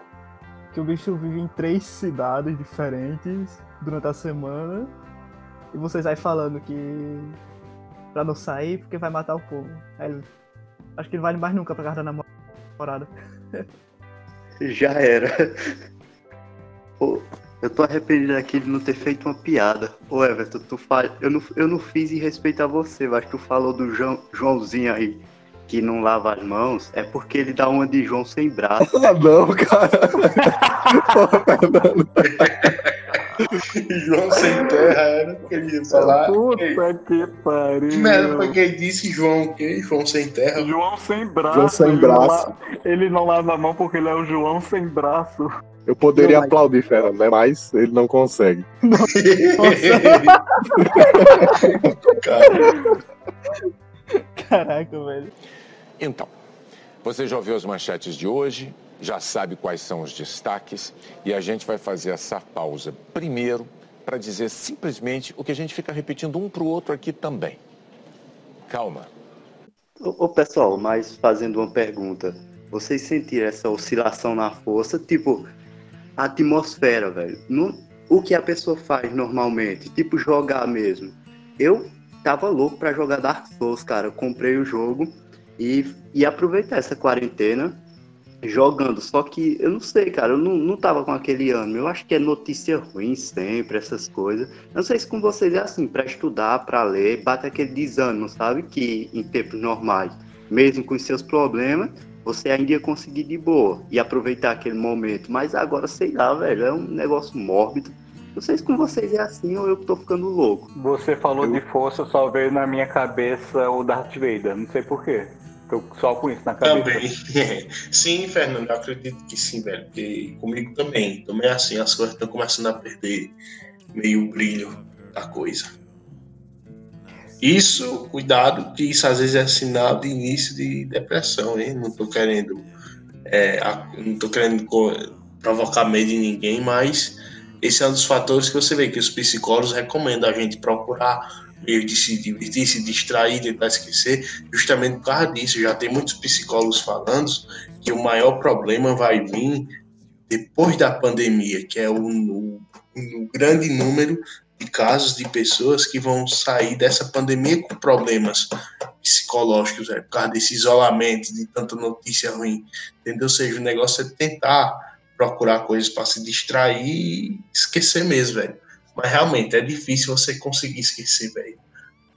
Que o bicho vive em três cidades diferentes durante a semana. E vocês aí falando que. pra não sair porque vai matar o povo. Aí, acho que não vai mais nunca pra casa da namorada. Já era. Eu tô arrependido aqui de não ter feito uma piada. Ô Everton, tu fala... eu, não, eu não fiz em respeito a você, mas tu falou do João, Joãozinho aí que não lava as mãos, é porque ele dá uma de João sem braço. Ah, não, cara. João sem terra era o que ele ia falar. Puta que pariu. Que merda foi que ele disse João o quê? João sem terra? João sem braço. João sem ele braço. Não ele não lava a mão porque ele é o João sem braço. Eu poderia não, aplaudir, Fernando, né? mas ele não consegue. Caraca, velho. Então, você já ouviu as manchetes de hoje, já sabe quais são os destaques, e a gente vai fazer essa pausa primeiro para dizer simplesmente o que a gente fica repetindo um para o outro aqui também. Calma. Ô, ô, pessoal, mas fazendo uma pergunta, vocês sentiram essa oscilação na força? Tipo, a atmosfera, velho. o que a pessoa faz normalmente, tipo jogar mesmo. eu tava louco para jogar Dark Souls, cara. Comprei o jogo e, e aproveitar essa quarentena jogando. Só que eu não sei, cara, eu não, não tava com aquele ano. Eu acho que é notícia ruim sempre, essas coisas. Eu não sei se com vocês é assim, para estudar, para ler, bate aquele desânimo, sabe? Que em tempos normais, mesmo com os seus problemas, você ainda ia conseguir de boa e aproveitar aquele momento. Mas agora, sei lá, velho, é um negócio mórbido. Não sei se com vocês é assim ou eu tô ficando louco. Você falou eu... de força, só veio na minha cabeça o Darth Vader. Não sei porquê. Tô só com isso na cabeça. Também. sim, Fernando, eu acredito que sim, velho. Porque comigo também. Também é assim, as coisas estão começando a perder meio o brilho da coisa. Isso, cuidado, que isso às vezes é sinal de início de depressão, hein? Não tô querendo. É, não tô querendo provocar medo em ninguém, mas esse é um dos fatores que você vê que os psicólogos recomendam a gente procurar meio de se divertir, se distrair, tentar esquecer, justamente por causa disso. Já tem muitos psicólogos falando que o maior problema vai vir depois da pandemia, que é o, o, o grande número de casos de pessoas que vão sair dessa pandemia com problemas psicológicos, é, por causa desse isolamento, de tanta notícia ruim, entendeu? Ou seja, o negócio é tentar procurar coisas para se distrair e esquecer mesmo, velho. Mas realmente é difícil você conseguir esquecer, velho.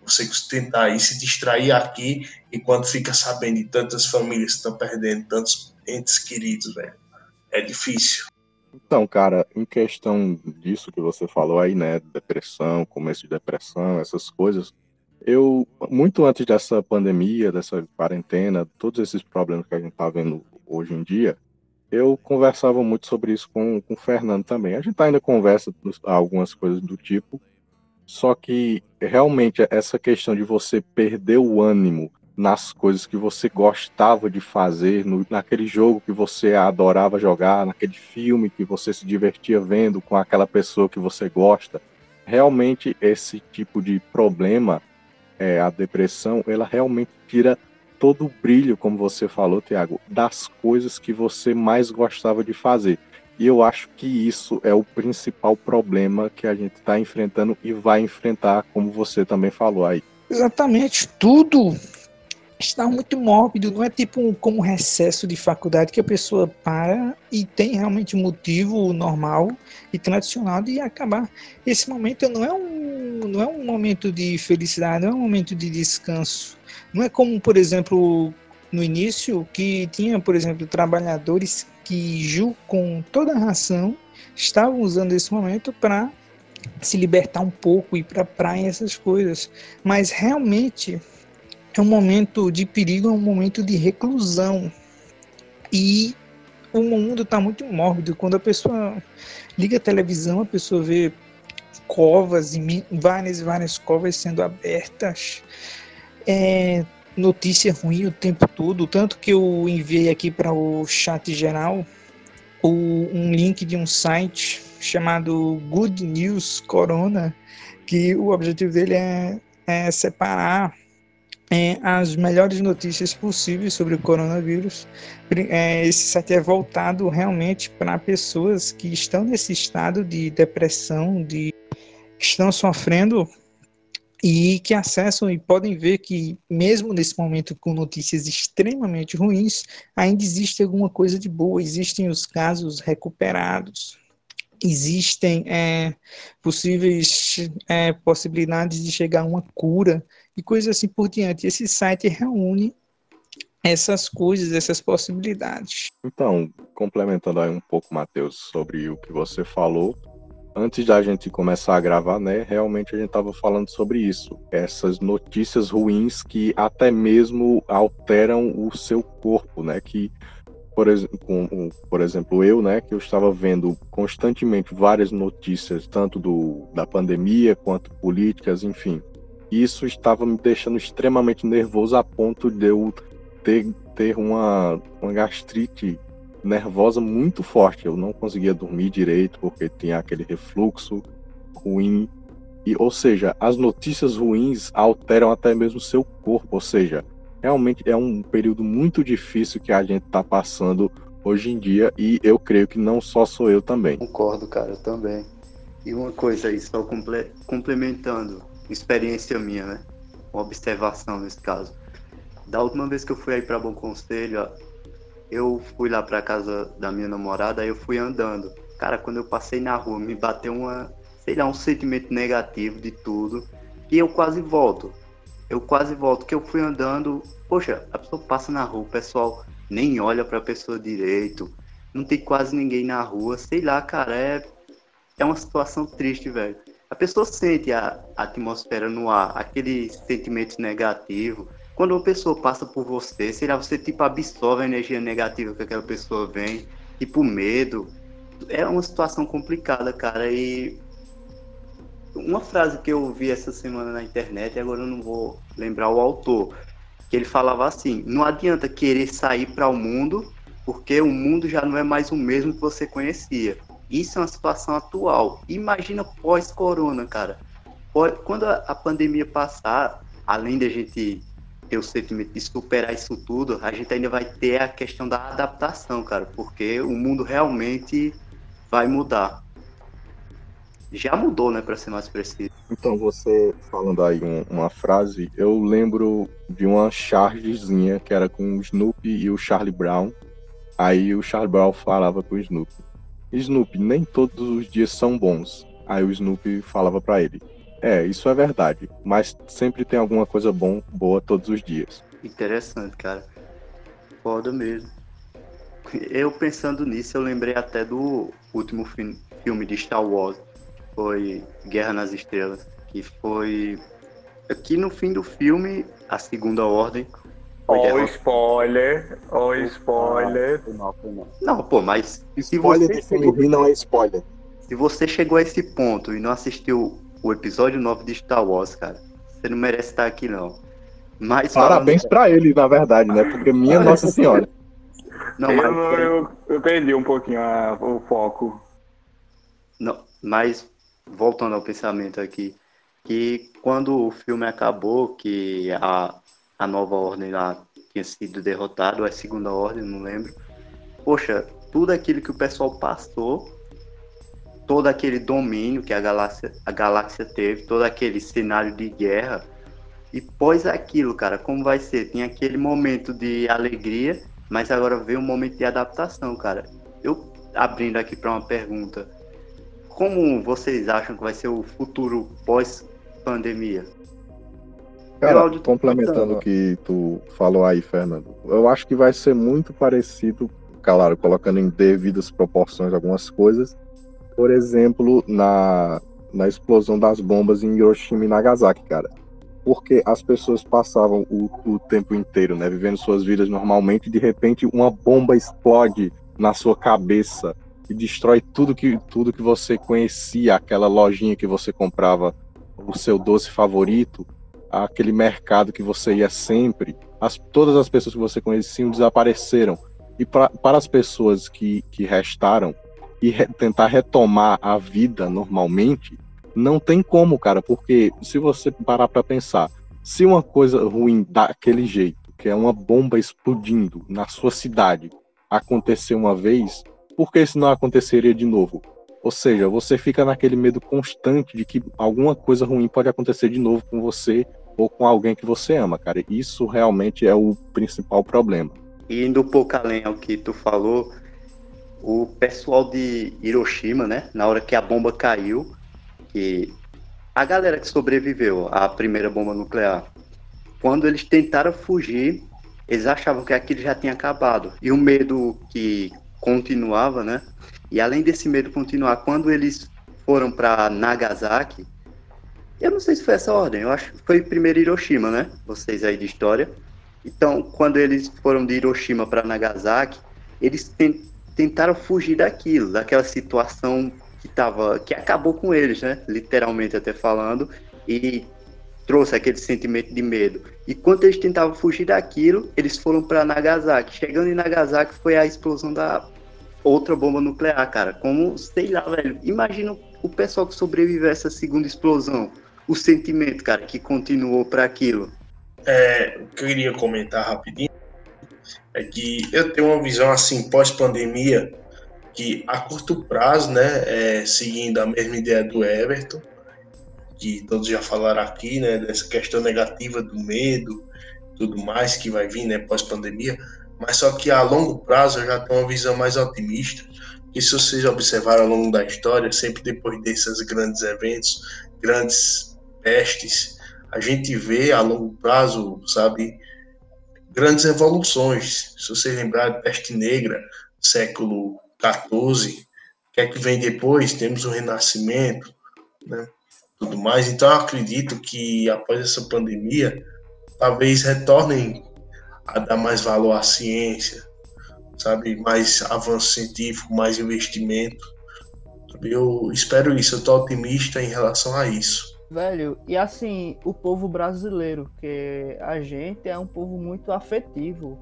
Você tentar aí se distrair aqui e quando fica sabendo de tantas famílias que estão perdendo tantos entes queridos, velho. É difícil. Então, cara, em questão disso que você falou aí, né, depressão, começo de depressão, essas coisas, eu, muito antes dessa pandemia, dessa quarentena, todos esses problemas que a gente tá vendo hoje em dia, eu conversava muito sobre isso com, com o Fernando também. A gente ainda conversa algumas coisas do tipo, só que realmente essa questão de você perder o ânimo nas coisas que você gostava de fazer, no, naquele jogo que você adorava jogar, naquele filme que você se divertia vendo com aquela pessoa que você gosta. Realmente esse tipo de problema, é, a depressão, ela realmente tira todo o brilho, como você falou, Tiago, das coisas que você mais gostava de fazer. E eu acho que isso é o principal problema que a gente está enfrentando e vai enfrentar, como você também falou aí. Exatamente, tudo está muito mórbido, não é tipo um, como um recesso de faculdade que a pessoa para e tem realmente um motivo normal e tradicional de acabar. Esse momento não é um, não é um momento de felicidade, não é um momento de descanso. Não é como, por exemplo, no início, que tinha, por exemplo, trabalhadores que, com toda a ração, estavam usando esse momento para se libertar um pouco, ir para a praia, essas coisas. Mas realmente é um momento de perigo, é um momento de reclusão. E o mundo está muito mórbido. Quando a pessoa liga a televisão, a pessoa vê covas, várias várias covas sendo abertas. É, notícia ruim o tempo todo, tanto que eu enviei aqui para o chat geral o, um link de um site chamado Good News Corona, que o objetivo dele é, é separar é, as melhores notícias possíveis sobre o coronavírus. É, esse site é voltado realmente para pessoas que estão nesse estado de depressão, de que estão sofrendo e que acessam e podem ver que mesmo nesse momento com notícias extremamente ruins, ainda existe alguma coisa de boa, existem os casos recuperados, existem é, possíveis é, possibilidades de chegar a uma cura e coisas assim por diante. Esse site reúne essas coisas, essas possibilidades. Então, complementando aí um pouco, Matheus, sobre o que você falou, antes da gente começar a gravar, né, realmente a gente estava falando sobre isso, essas notícias ruins que até mesmo alteram o seu corpo, né, que por, com, por exemplo, eu, né, que eu estava vendo constantemente várias notícias, tanto do, da pandemia quanto políticas, enfim, isso estava me deixando extremamente nervoso a ponto de eu ter, ter uma, uma gastrite nervosa muito forte. Eu não conseguia dormir direito porque tinha aquele refluxo ruim. E, ou seja, as notícias ruins alteram até mesmo seu corpo. Ou seja, realmente é um período muito difícil que a gente está passando hoje em dia. E eu creio que não só sou eu também. Concordo, cara, também. E uma coisa aí, só comple complementando experiência minha, né? Uma observação nesse caso. Da última vez que eu fui aí para Bom Conselho, eu fui lá para casa da minha namorada, aí eu fui andando. Cara, quando eu passei na rua, me bateu uma, sei lá, um sentimento negativo de tudo, e eu quase volto. Eu quase volto, que eu fui andando, poxa, a pessoa passa na rua, o pessoal nem olha para a pessoa direito, não tem quase ninguém na rua, sei lá, cara, é é uma situação triste, velho. A pessoa sente a atmosfera no ar, aquele sentimento negativo. Quando uma pessoa passa por você, sei lá, você tipo absorve a energia negativa que aquela pessoa vem, tipo medo. É uma situação complicada, cara. E uma frase que eu vi essa semana na internet, e agora eu não vou lembrar o autor, que ele falava assim: não adianta querer sair para o mundo, porque o mundo já não é mais o mesmo que você conhecia. Isso é uma situação atual. Imagina pós-corona, cara. Quando a pandemia passar, além de a gente ter o sentimento de superar isso tudo, a gente ainda vai ter a questão da adaptação, cara, porque o mundo realmente vai mudar. Já mudou, né, para ser mais preciso. Então, você falando aí um, uma frase, eu lembro de uma chargezinha que era com o Snoopy e o Charlie Brown. Aí o Charlie Brown falava com o Snoopy Snoopy, nem todos os dias são bons. Aí o Snoopy falava para ele: É, isso é verdade, mas sempre tem alguma coisa bom, boa todos os dias. Interessante, cara. Foda mesmo. Eu pensando nisso, eu lembrei até do último filme de Star Wars, que foi Guerra nas Estrelas, que foi aqui no fim do filme, a Segunda Ordem Ó, oh, spoiler. Ó, oh, spoiler. não, não. não, pô, mas. Spoiler de filme ruim não é spoiler. Se você chegou a esse ponto e não assistiu o episódio 9 de Star Wars, cara, você não merece estar aqui, não. Mas, Parabéns falando... pra ele, na verdade, né? Porque minha Nossa Senhora. Não, eu, mas... eu, eu, perdi um pouquinho a, o foco. Não, mas voltando ao pensamento aqui, que quando o filme acabou, que a, a nova ordem lá tinha sido derrotada, ou a segunda ordem, não lembro. Poxa, tudo aquilo que o pessoal passou, todo aquele domínio que a galáxia, a galáxia teve, todo aquele cenário de guerra, e pós aquilo, cara, como vai ser? Tem aquele momento de alegria, mas agora vem um momento de adaptação, cara. Eu abrindo aqui para uma pergunta, como vocês acham que vai ser o futuro pós-pandemia? Cara, complementando o que tu falou aí, Fernando, eu acho que vai ser muito parecido, claro, colocando em devidas proporções algumas coisas. Por exemplo, na, na explosão das bombas em Hiroshima e Nagasaki, cara. Porque as pessoas passavam o, o tempo inteiro, né, vivendo suas vidas normalmente, e de repente uma bomba explode na sua cabeça e destrói tudo que, tudo que você conhecia, aquela lojinha que você comprava o seu doce favorito, aquele mercado que você ia sempre, as, todas as pessoas que você conhecia desapareceram. E pra, para as pessoas que, que restaram e re, tentar retomar a vida normalmente, não tem como, cara, porque se você parar para pensar, se uma coisa ruim daquele jeito, que é uma bomba explodindo na sua cidade, acontecer uma vez, por que isso não aconteceria de novo? Ou seja, você fica naquele medo constante de que alguma coisa ruim pode acontecer de novo com você ou com alguém que você ama, cara. Isso realmente é o principal problema. E indo um pouco além ao que tu falou, o pessoal de Hiroshima, né, na hora que a bomba caiu, que a galera que sobreviveu à primeira bomba nuclear, quando eles tentaram fugir, eles achavam que aquilo já tinha acabado. E o medo que continuava, né? E além desse medo continuar, quando eles foram para Nagasaki, eu não sei se foi essa ordem, eu acho que foi primeiro Hiroshima, né? Vocês aí de história. Então, quando eles foram de Hiroshima para Nagasaki, eles tentaram fugir daquilo, daquela situação que tava, que acabou com eles, né? Literalmente até falando, e trouxe aquele sentimento de medo. E quando eles tentavam fugir daquilo, eles foram para Nagasaki. Chegando em Nagasaki foi a explosão da outra bomba nuclear, cara. Como, sei lá, velho. Imagina o pessoal que sobreviveu a essa segunda explosão o sentimento, cara, que continuou para aquilo? É, o que eu queria comentar rapidinho é que eu tenho uma visão assim pós-pandemia que a curto prazo, né, é, seguindo a mesma ideia do Everton, que todos já falaram aqui, né, dessa questão negativa do medo, tudo mais que vai vir, né, pós-pandemia, mas só que a longo prazo eu já tenho uma visão mais otimista, e se vocês observaram ao longo da história, sempre depois desses grandes eventos, grandes pestes, a gente vê a longo prazo, sabe, grandes evoluções. Se vocês lembrarem, peste negra, século XIV, o que é que vem depois? Temos o Renascimento, né? tudo mais. Então, eu acredito que após essa pandemia, talvez retornem a dar mais valor à ciência, sabe? Mais avanço científico, mais investimento. Eu espero isso, eu estou otimista em relação a isso. Velho, e assim, o povo brasileiro, que a gente é um povo muito afetivo.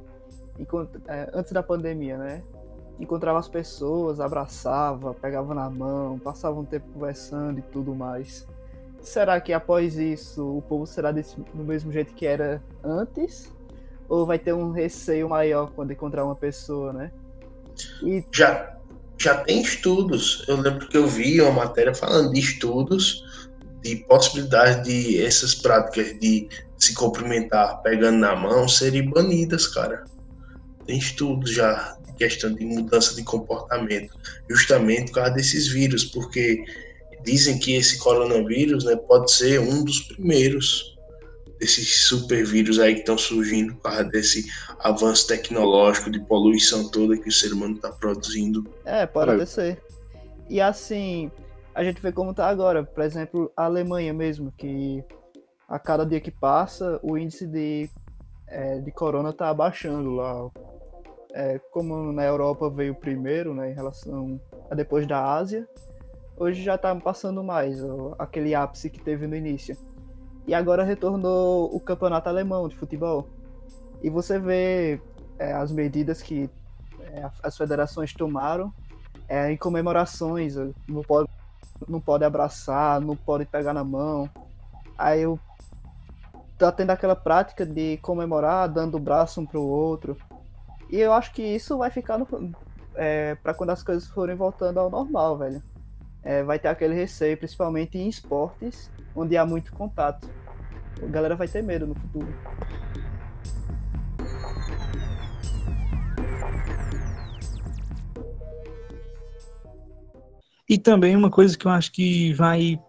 É, antes da pandemia, né? Encontrava as pessoas, abraçava, pegava na mão, passava um tempo conversando e tudo mais. Será que após isso o povo será desse, do mesmo jeito que era antes? Ou vai ter um receio maior quando encontrar uma pessoa, né? E... Já, já tem estudos. Eu lembro que eu vi uma matéria falando de estudos de possibilidade de essas práticas de se cumprimentar pegando na mão serem banidas, cara. Tem estudos já de questão de mudança de comportamento, justamente por causa desses vírus, porque dizem que esse coronavírus né, pode ser um dos primeiros desses super vírus aí que estão surgindo por causa desse avanço tecnológico de poluição toda que o ser humano está produzindo. É, pode ser. E assim, a gente vê como está agora. Por exemplo, a Alemanha mesmo, que a cada dia que passa, o índice de, é, de corona está abaixando lá. É, como na Europa veio primeiro, né, em relação a depois da Ásia, hoje já está passando mais, aquele ápice que teve no início. E agora retornou o campeonato alemão de futebol. E você vê é, as medidas que é, as federações tomaram é, em comemorações. Não pode, não pode abraçar, não pode pegar na mão. Aí eu tá tendo aquela prática de comemorar dando o braço um pro outro. E eu acho que isso vai ficar é, para quando as coisas forem voltando ao normal, velho é, vai ter aquele receio, principalmente em esportes, onde há muito contato. A galera vai ter medo no futuro. E também uma coisa que eu acho que vai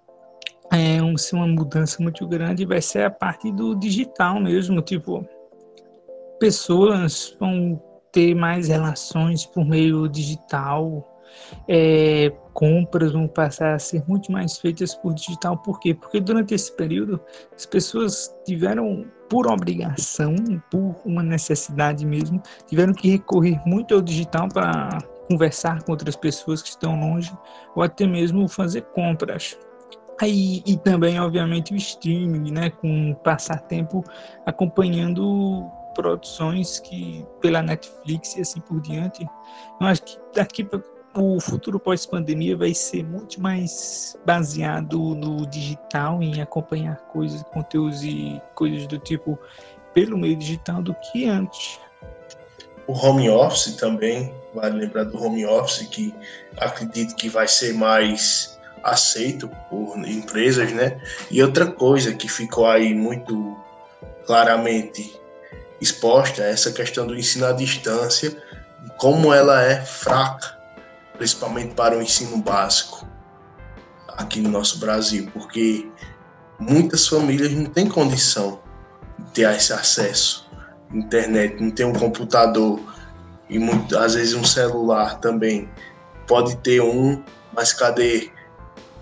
é, um, ser uma mudança muito grande vai ser a parte do digital mesmo, tipo, pessoas vão ter mais relações por meio digital, é, compras vão passar a ser muito mais feitas por digital. Por quê? Porque durante esse período as pessoas tiveram, por obrigação, por uma necessidade mesmo, tiveram que recorrer muito ao digital para conversar com outras pessoas que estão longe ou até mesmo fazer compras. Aí, e também, obviamente, o streaming, né, com passar tempo acompanhando produções que pela Netflix e assim por diante. Eu acho que daqui para o futuro pós-pandemia vai ser muito mais baseado no digital, em acompanhar coisas, conteúdos e coisas do tipo pelo meio digital do que antes. O home office também, vale lembrar do home office, que acredito que vai ser mais aceito por empresas, né? E outra coisa que ficou aí muito claramente exposta é essa questão do ensino à distância, como ela é fraca principalmente para o ensino básico aqui no nosso Brasil, porque muitas famílias não têm condição de ter esse acesso internet, não tem um computador e muito, às vezes um celular também. Pode ter um, mas cadê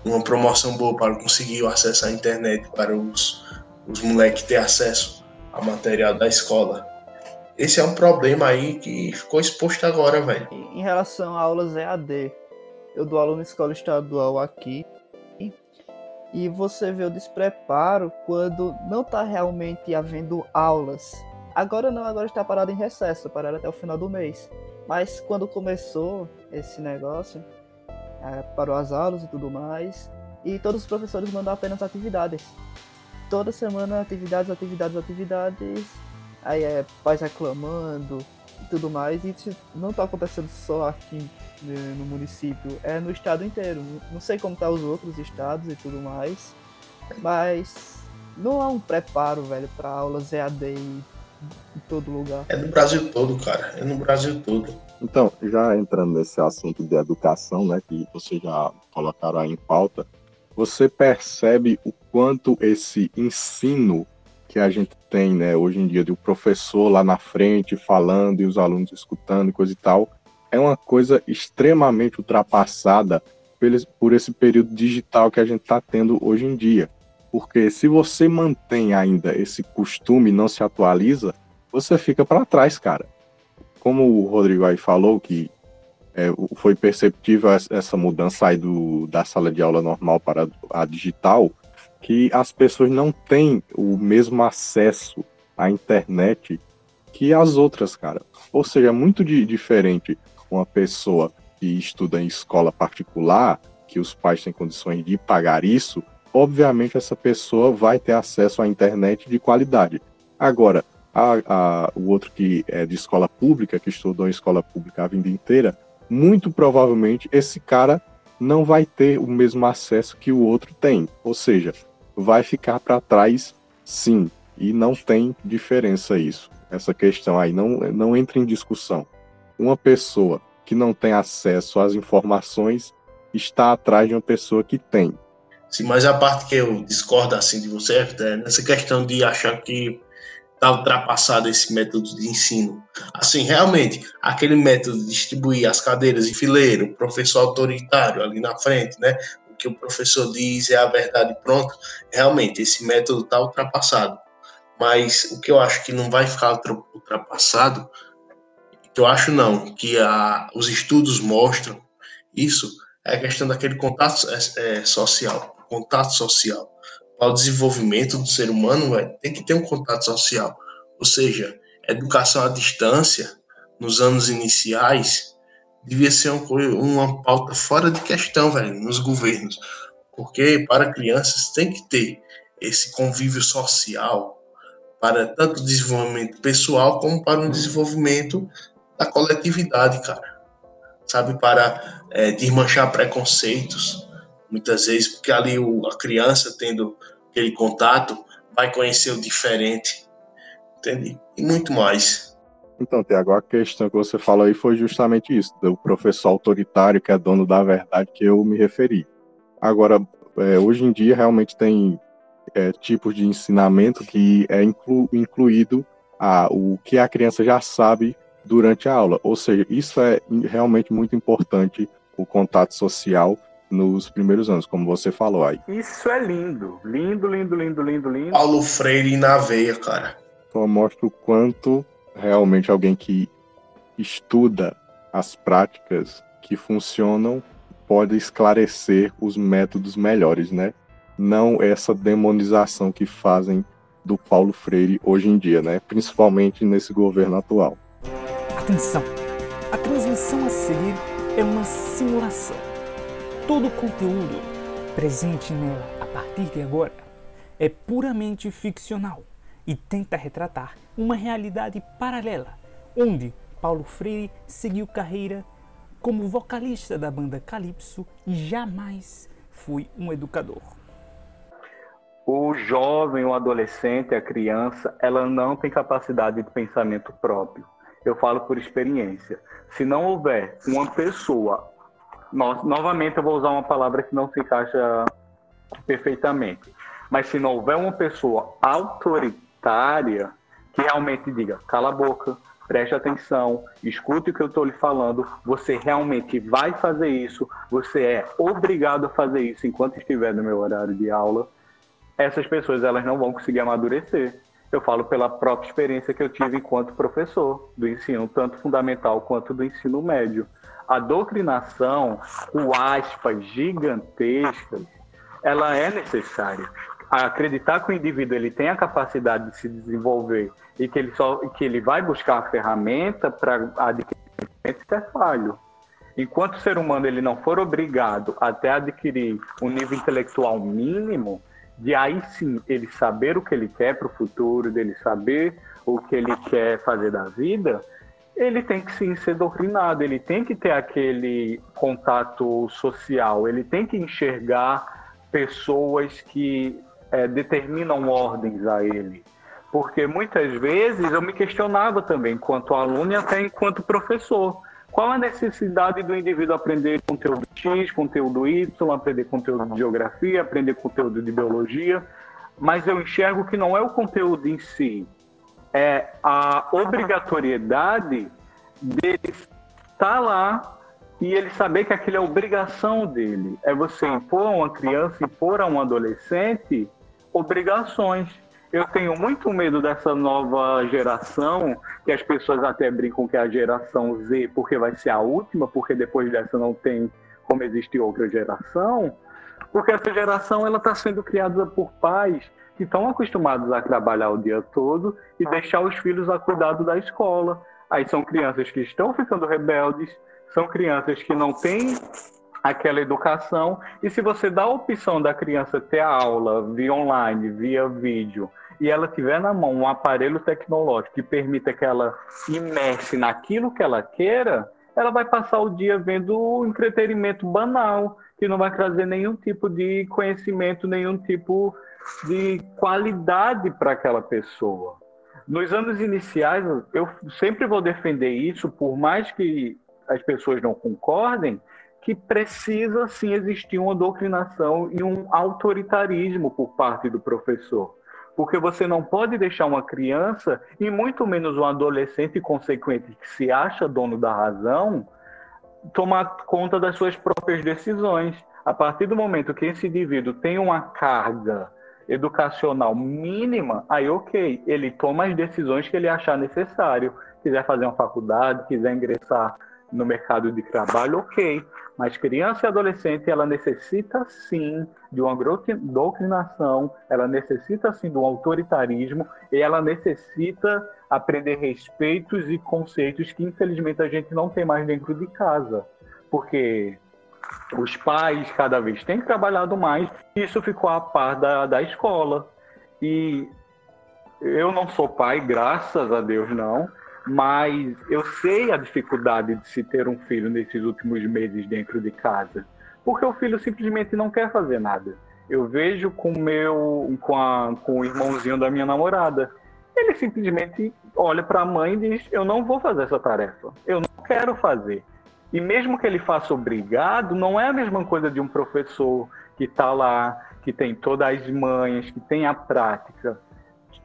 uma promoção boa para conseguir o acesso à internet para os, os moleques ter acesso ao material da escola? Esse é um problema aí que ficou exposto agora, velho. Em relação a aulas EAD, eu dou aula na escola estadual aqui. E você vê o despreparo quando não está realmente havendo aulas. Agora não, agora está parado em recesso, parado até o final do mês. Mas quando começou esse negócio, é, parou as aulas e tudo mais, e todos os professores mandam apenas atividades. Toda semana atividades, atividades, atividades, aí é pais reclamando e tudo mais, e isso não está acontecendo só aqui né, no município, é no estado inteiro. Não sei como tá os outros estados e tudo mais, Mas não há um preparo, velho, para aulas EAD em, em todo lugar. É no Brasil todo, cara. É no Brasil todo. Então, já entrando nesse assunto de educação, né, que vocês já colocaram aí em pauta, você percebe o quanto esse ensino que a gente tem, né, hoje em dia, de o um professor lá na frente falando e os alunos escutando e coisa e tal, é uma coisa extremamente ultrapassada por esse período digital que a gente está tendo hoje em dia. Porque se você mantém ainda esse costume e não se atualiza, você fica para trás, cara. Como o Rodrigo aí falou, que é, foi perceptível essa mudança aí do, da sala de aula normal para a digital, que as pessoas não têm o mesmo acesso à internet que as outras, cara. Ou seja, é muito de, diferente uma pessoa que estuda em escola particular, que os pais têm condições de pagar isso, obviamente essa pessoa vai ter acesso à internet de qualidade. Agora, a, a, o outro que é de escola pública, que estudou em escola pública a vida inteira, muito provavelmente esse cara não vai ter o mesmo acesso que o outro tem. Ou seja, vai ficar para trás sim. E não tem diferença isso. Essa questão aí não, não entra em discussão. Uma pessoa que não tem acesso às informações está atrás de uma pessoa que tem. Sim, mas a parte que eu discordo assim de você é nessa questão de achar que está ultrapassado esse método de ensino. Assim, realmente, aquele método de distribuir as cadeiras em fileiro, o professor autoritário ali na frente, né? O que o professor diz é a verdade pronta. Realmente, esse método está ultrapassado. Mas o que eu acho que não vai ficar ultrapassado, que eu acho não, que a, os estudos mostram isso, é a questão daquele contato é, é, social contato social. Para o desenvolvimento do ser humano, véio, tem que ter um contato social. Ou seja, educação à distância, nos anos iniciais, devia ser uma, uma pauta fora de questão, velho, nos governos. Porque para crianças tem que ter esse convívio social para tanto desenvolvimento pessoal como para um desenvolvimento da coletividade, cara. Sabe, para é, desmanchar preconceitos, muitas vezes, porque ali o, a criança tendo aquele contato vai conhecer o diferente, entende? E muito mais. Então, Tiago, a questão que você falou aí foi justamente isso, do professor autoritário que é dono da verdade que eu me referi. Agora, é, hoje em dia realmente tem é, tipos de ensinamento que é inclu, incluído a, o que a criança já sabe durante a aula. Ou seja, isso é realmente muito importante, o contato social nos primeiros anos, como você falou aí. Isso é lindo. Lindo, lindo, lindo, lindo, lindo. Paulo Freire na veia, cara. Só mostra o quanto realmente alguém que estuda as práticas que funcionam pode esclarecer os métodos melhores, né? Não essa demonização que fazem do Paulo Freire hoje em dia, né? Principalmente nesse governo atual. Atenção! A transmissão a seguir é uma simulação Todo o conteúdo presente nela a partir de agora é puramente ficcional e tenta retratar uma realidade paralela, onde Paulo Freire seguiu carreira como vocalista da banda Calypso e jamais foi um educador. O jovem, o adolescente, a criança, ela não tem capacidade de pensamento próprio. Eu falo por experiência. Se não houver uma pessoa no, novamente eu vou usar uma palavra que não se encaixa perfeitamente. Mas se não houver uma pessoa autoritária que realmente diga, cala a boca, preste atenção, escute o que eu estou lhe falando, você realmente vai fazer isso, você é obrigado a fazer isso enquanto estiver no meu horário de aula, essas pessoas elas não vão conseguir amadurecer. Eu falo pela própria experiência que eu tive enquanto professor do ensino, tanto fundamental quanto do ensino médio a doutrinação, com aspas gigantescas, ela é necessária. Acreditar que o indivíduo ele tem a capacidade de se desenvolver e que ele, só, que ele vai buscar a ferramenta para adquirir isso é falho. Enquanto o ser humano ele não for obrigado até adquirir um nível intelectual mínimo, de aí sim ele saber o que ele quer para o futuro, dele saber o que ele quer fazer da vida, ele tem que sim ser doutrinado, ele tem que ter aquele contato social, ele tem que enxergar pessoas que é, determinam ordens a ele. Porque muitas vezes eu me questionava também, enquanto aluno e até enquanto professor. Qual a necessidade do indivíduo aprender conteúdo X, conteúdo Y, aprender conteúdo de geografia, aprender conteúdo de biologia? Mas eu enxergo que não é o conteúdo em si, é a obrigatoriedade dele estar lá e ele saber que aquilo é obrigação dele. É você impor a uma criança, impor a um adolescente obrigações. Eu tenho muito medo dessa nova geração, que as pessoas até brincam que é a geração Z, porque vai ser a última, porque depois dessa não tem como existir outra geração, porque essa geração ela está sendo criada por pais que estão acostumados a trabalhar o dia todo e deixar os filhos a cuidado da escola. Aí são crianças que estão ficando rebeldes, são crianças que não têm aquela educação. E se você dá a opção da criança ter a aula via online, via vídeo, e ela tiver na mão um aparelho tecnológico que permita que ela imerse naquilo que ela queira, ela vai passar o dia vendo entretenimento banal, que não vai trazer nenhum tipo de conhecimento, nenhum tipo de qualidade para aquela pessoa. Nos anos iniciais, eu sempre vou defender isso, por mais que as pessoas não concordem, que precisa sim existir uma doutrinação e um autoritarismo por parte do professor. Porque você não pode deixar uma criança, e muito menos um adolescente consequente que se acha dono da razão, tomar conta das suas próprias decisões. A partir do momento que esse indivíduo tem uma carga educacional mínima, aí ok, ele toma as decisões que ele achar necessário. Quiser fazer uma faculdade, quiser ingressar no mercado de trabalho, ok. Mas criança e adolescente, ela necessita sim de uma doutrinação, ela necessita sim de um autoritarismo e ela necessita aprender respeitos e conceitos que infelizmente a gente não tem mais dentro de casa. Porque os pais cada vez têm trabalhado mais, isso ficou a par da, da escola. E eu não sou pai, graças a Deus não, mas eu sei a dificuldade de se ter um filho nesses últimos meses dentro de casa, porque o filho simplesmente não quer fazer nada. Eu vejo com meu, com, a, com o irmãozinho da minha namorada, ele simplesmente olha para a mãe e diz: Eu não vou fazer essa tarefa, eu não quero fazer. E mesmo que ele faça obrigado, não é a mesma coisa de um professor que está lá, que tem todas as manhas, que tem a prática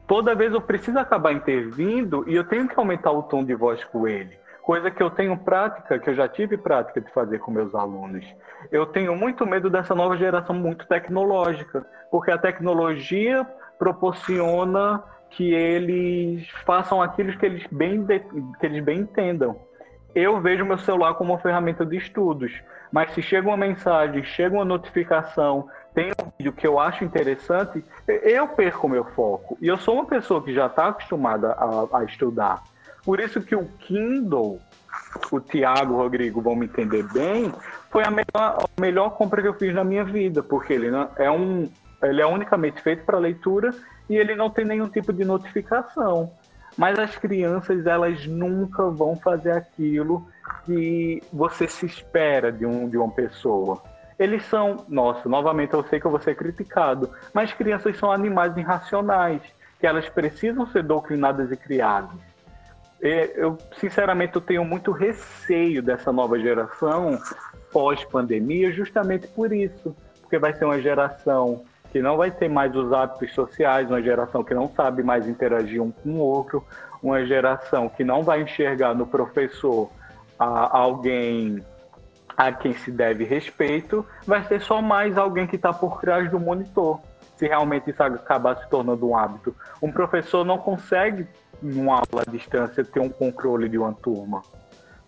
toda vez eu preciso acabar intervindo e eu tenho que aumentar o tom de voz com ele. Coisa que eu tenho prática, que eu já tive prática de fazer com meus alunos. Eu tenho muito medo dessa nova geração muito tecnológica, porque a tecnologia proporciona que eles façam aquilo que eles bem, que eles bem entendam. Eu vejo meu celular como uma ferramenta de estudos, mas se chega uma mensagem, chega uma notificação, tem um vídeo que eu acho interessante, eu perco meu foco. E eu sou uma pessoa que já está acostumada a, a, estudar. Por isso que o Kindle, o Tiago, o Rodrigo vão me entender bem, foi a melhor, a melhor compra que eu fiz na minha vida, porque ele é um, ele é unicamente feito para leitura e ele não tem nenhum tipo de notificação. Mas as crianças, elas nunca vão fazer aquilo que você se espera de, um, de uma pessoa eles são, nossa, novamente eu sei que eu vou ser criticado, mas crianças são animais irracionais, que elas precisam ser doutrinadas e criadas. Eu, sinceramente, eu tenho muito receio dessa nova geração pós-pandemia, justamente por isso, porque vai ser uma geração que não vai ter mais os hábitos sociais, uma geração que não sabe mais interagir um com o outro, uma geração que não vai enxergar no professor a, alguém a quem se deve respeito, vai ser só mais alguém que está por trás do monitor, se realmente isso acabar se tornando um hábito. Um professor não consegue, numa aula à distância, ter um controle de uma turma.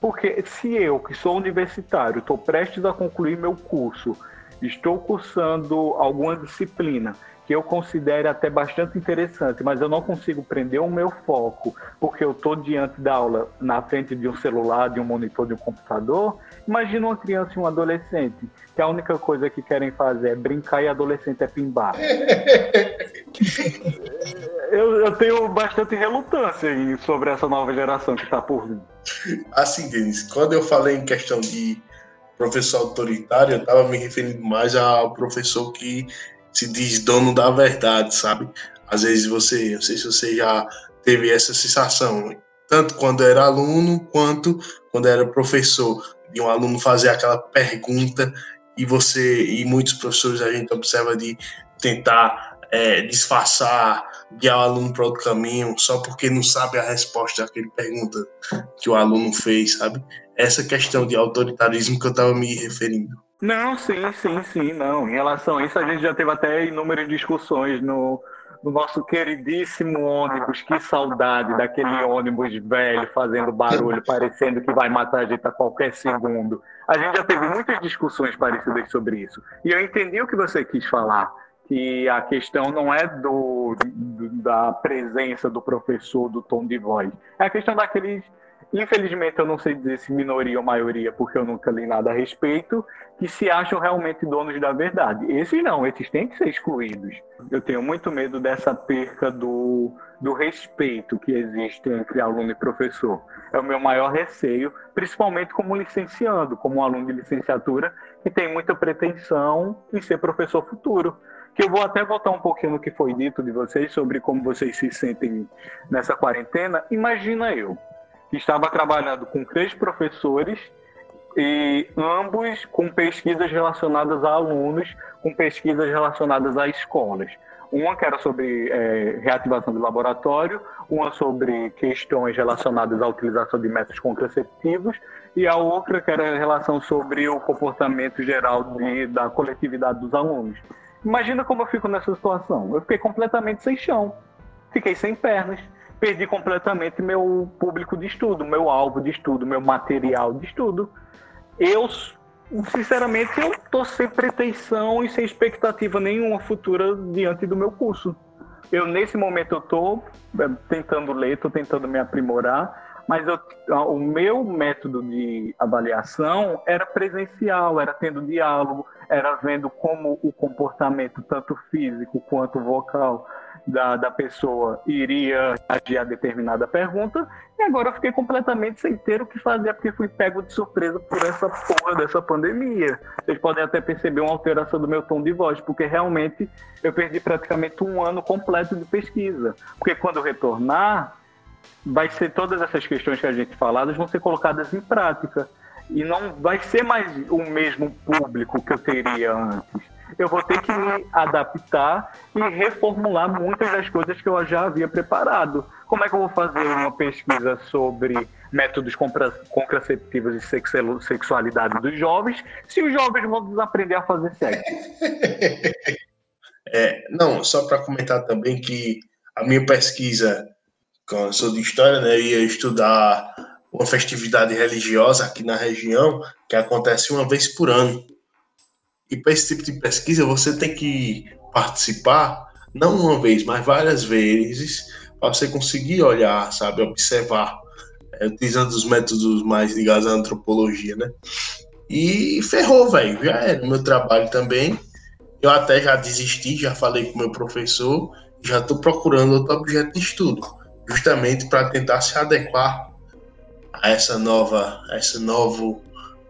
Porque se eu, que sou universitário, estou prestes a concluir meu curso, estou cursando alguma disciplina que eu considere até bastante interessante, mas eu não consigo prender o meu foco porque eu estou diante da aula na frente de um celular, de um monitor, de um computador. Imagina uma criança e um adolescente que a única coisa que querem fazer é brincar e adolescente é pimbar. eu, eu, tenho bastante relutância sobre essa nova geração que está por vir. Assim, Denis, quando eu falei em questão de professor autoritário, eu estava me referindo mais ao professor que se diz dono da verdade, sabe? Às vezes você, não sei se você já teve essa sensação, tanto quando era aluno quanto quando era professor, de um aluno fazer aquela pergunta e você e muitos professores a gente observa de tentar é, disfarçar, guiar o aluno para outro caminho, só porque não sabe a resposta àquele pergunta que o aluno fez, sabe? Essa questão de autoritarismo que eu estava me referindo. Não, sim, sim, sim, não. Em relação a isso, a gente já teve até inúmeras discussões no, no nosso queridíssimo ônibus. Que saudade daquele ônibus velho fazendo barulho, parecendo que vai matar a gente a qualquer segundo. A gente já teve muitas discussões parecidas sobre isso. E eu entendi o que você quis falar que a questão não é do, da presença do professor, do tom de voz. É a questão daqueles infelizmente eu não sei dizer se minoria ou maioria, porque eu nunca li nada a respeito, que se acham realmente donos da verdade. Esses não, esses têm que ser excluídos. Eu tenho muito medo dessa perca do, do respeito que existe entre aluno e professor. É o meu maior receio, principalmente como licenciando, como um aluno de licenciatura que tem muita pretensão em ser professor futuro que eu vou até voltar um pouquinho no que foi dito de vocês sobre como vocês se sentem nessa quarentena. Imagina eu, que estava trabalhando com três professores e ambos com pesquisas relacionadas a alunos, com pesquisas relacionadas a escolas. Uma que era sobre é, reativação de laboratório, uma sobre questões relacionadas à utilização de métodos contraceptivos e a outra que era em relação sobre o comportamento geral de, da coletividade dos alunos. Imagina como eu fico nessa situação. Eu fiquei completamente sem chão, fiquei sem pernas perdi completamente meu público de estudo, meu alvo de estudo, meu material de estudo. Eu, sinceramente, eu tô sem pretensão e sem expectativa nenhuma futura diante do meu curso. Eu, nesse momento, eu tô é, tentando ler, tô tentando me aprimorar, mas eu, o meu método de avaliação era presencial, era tendo diálogo, era vendo como o comportamento, tanto físico quanto vocal, da, da pessoa iria agir a determinada pergunta, e agora eu fiquei completamente sem ter o que fazer, porque fui pego de surpresa por essa porra dessa pandemia. Vocês podem até perceber uma alteração do meu tom de voz, porque realmente eu perdi praticamente um ano completo de pesquisa. Porque quando retornar, vai ser todas essas questões que a gente faladas vão ser colocadas em prática. E não vai ser mais o mesmo público que eu teria antes eu vou ter que me adaptar e reformular muitas das coisas que eu já havia preparado. Como é que eu vou fazer uma pesquisa sobre métodos contraceptivos e sexualidade dos jovens se os jovens vão desaprender a fazer sexo? É, não, só para comentar também que a minha pesquisa, eu sou de história, né, eu ia estudar uma festividade religiosa aqui na região que acontece uma vez por ano. E para esse tipo de pesquisa, você tem que participar, não uma vez, mas várias vezes, para você conseguir olhar, sabe, observar, é, utilizando os métodos mais ligados à antropologia, né? E ferrou, velho, já era o meu trabalho também. Eu até já desisti, já falei com meu professor, já estou procurando outro objeto de estudo, justamente para tentar se adequar a essa nova, a esse novo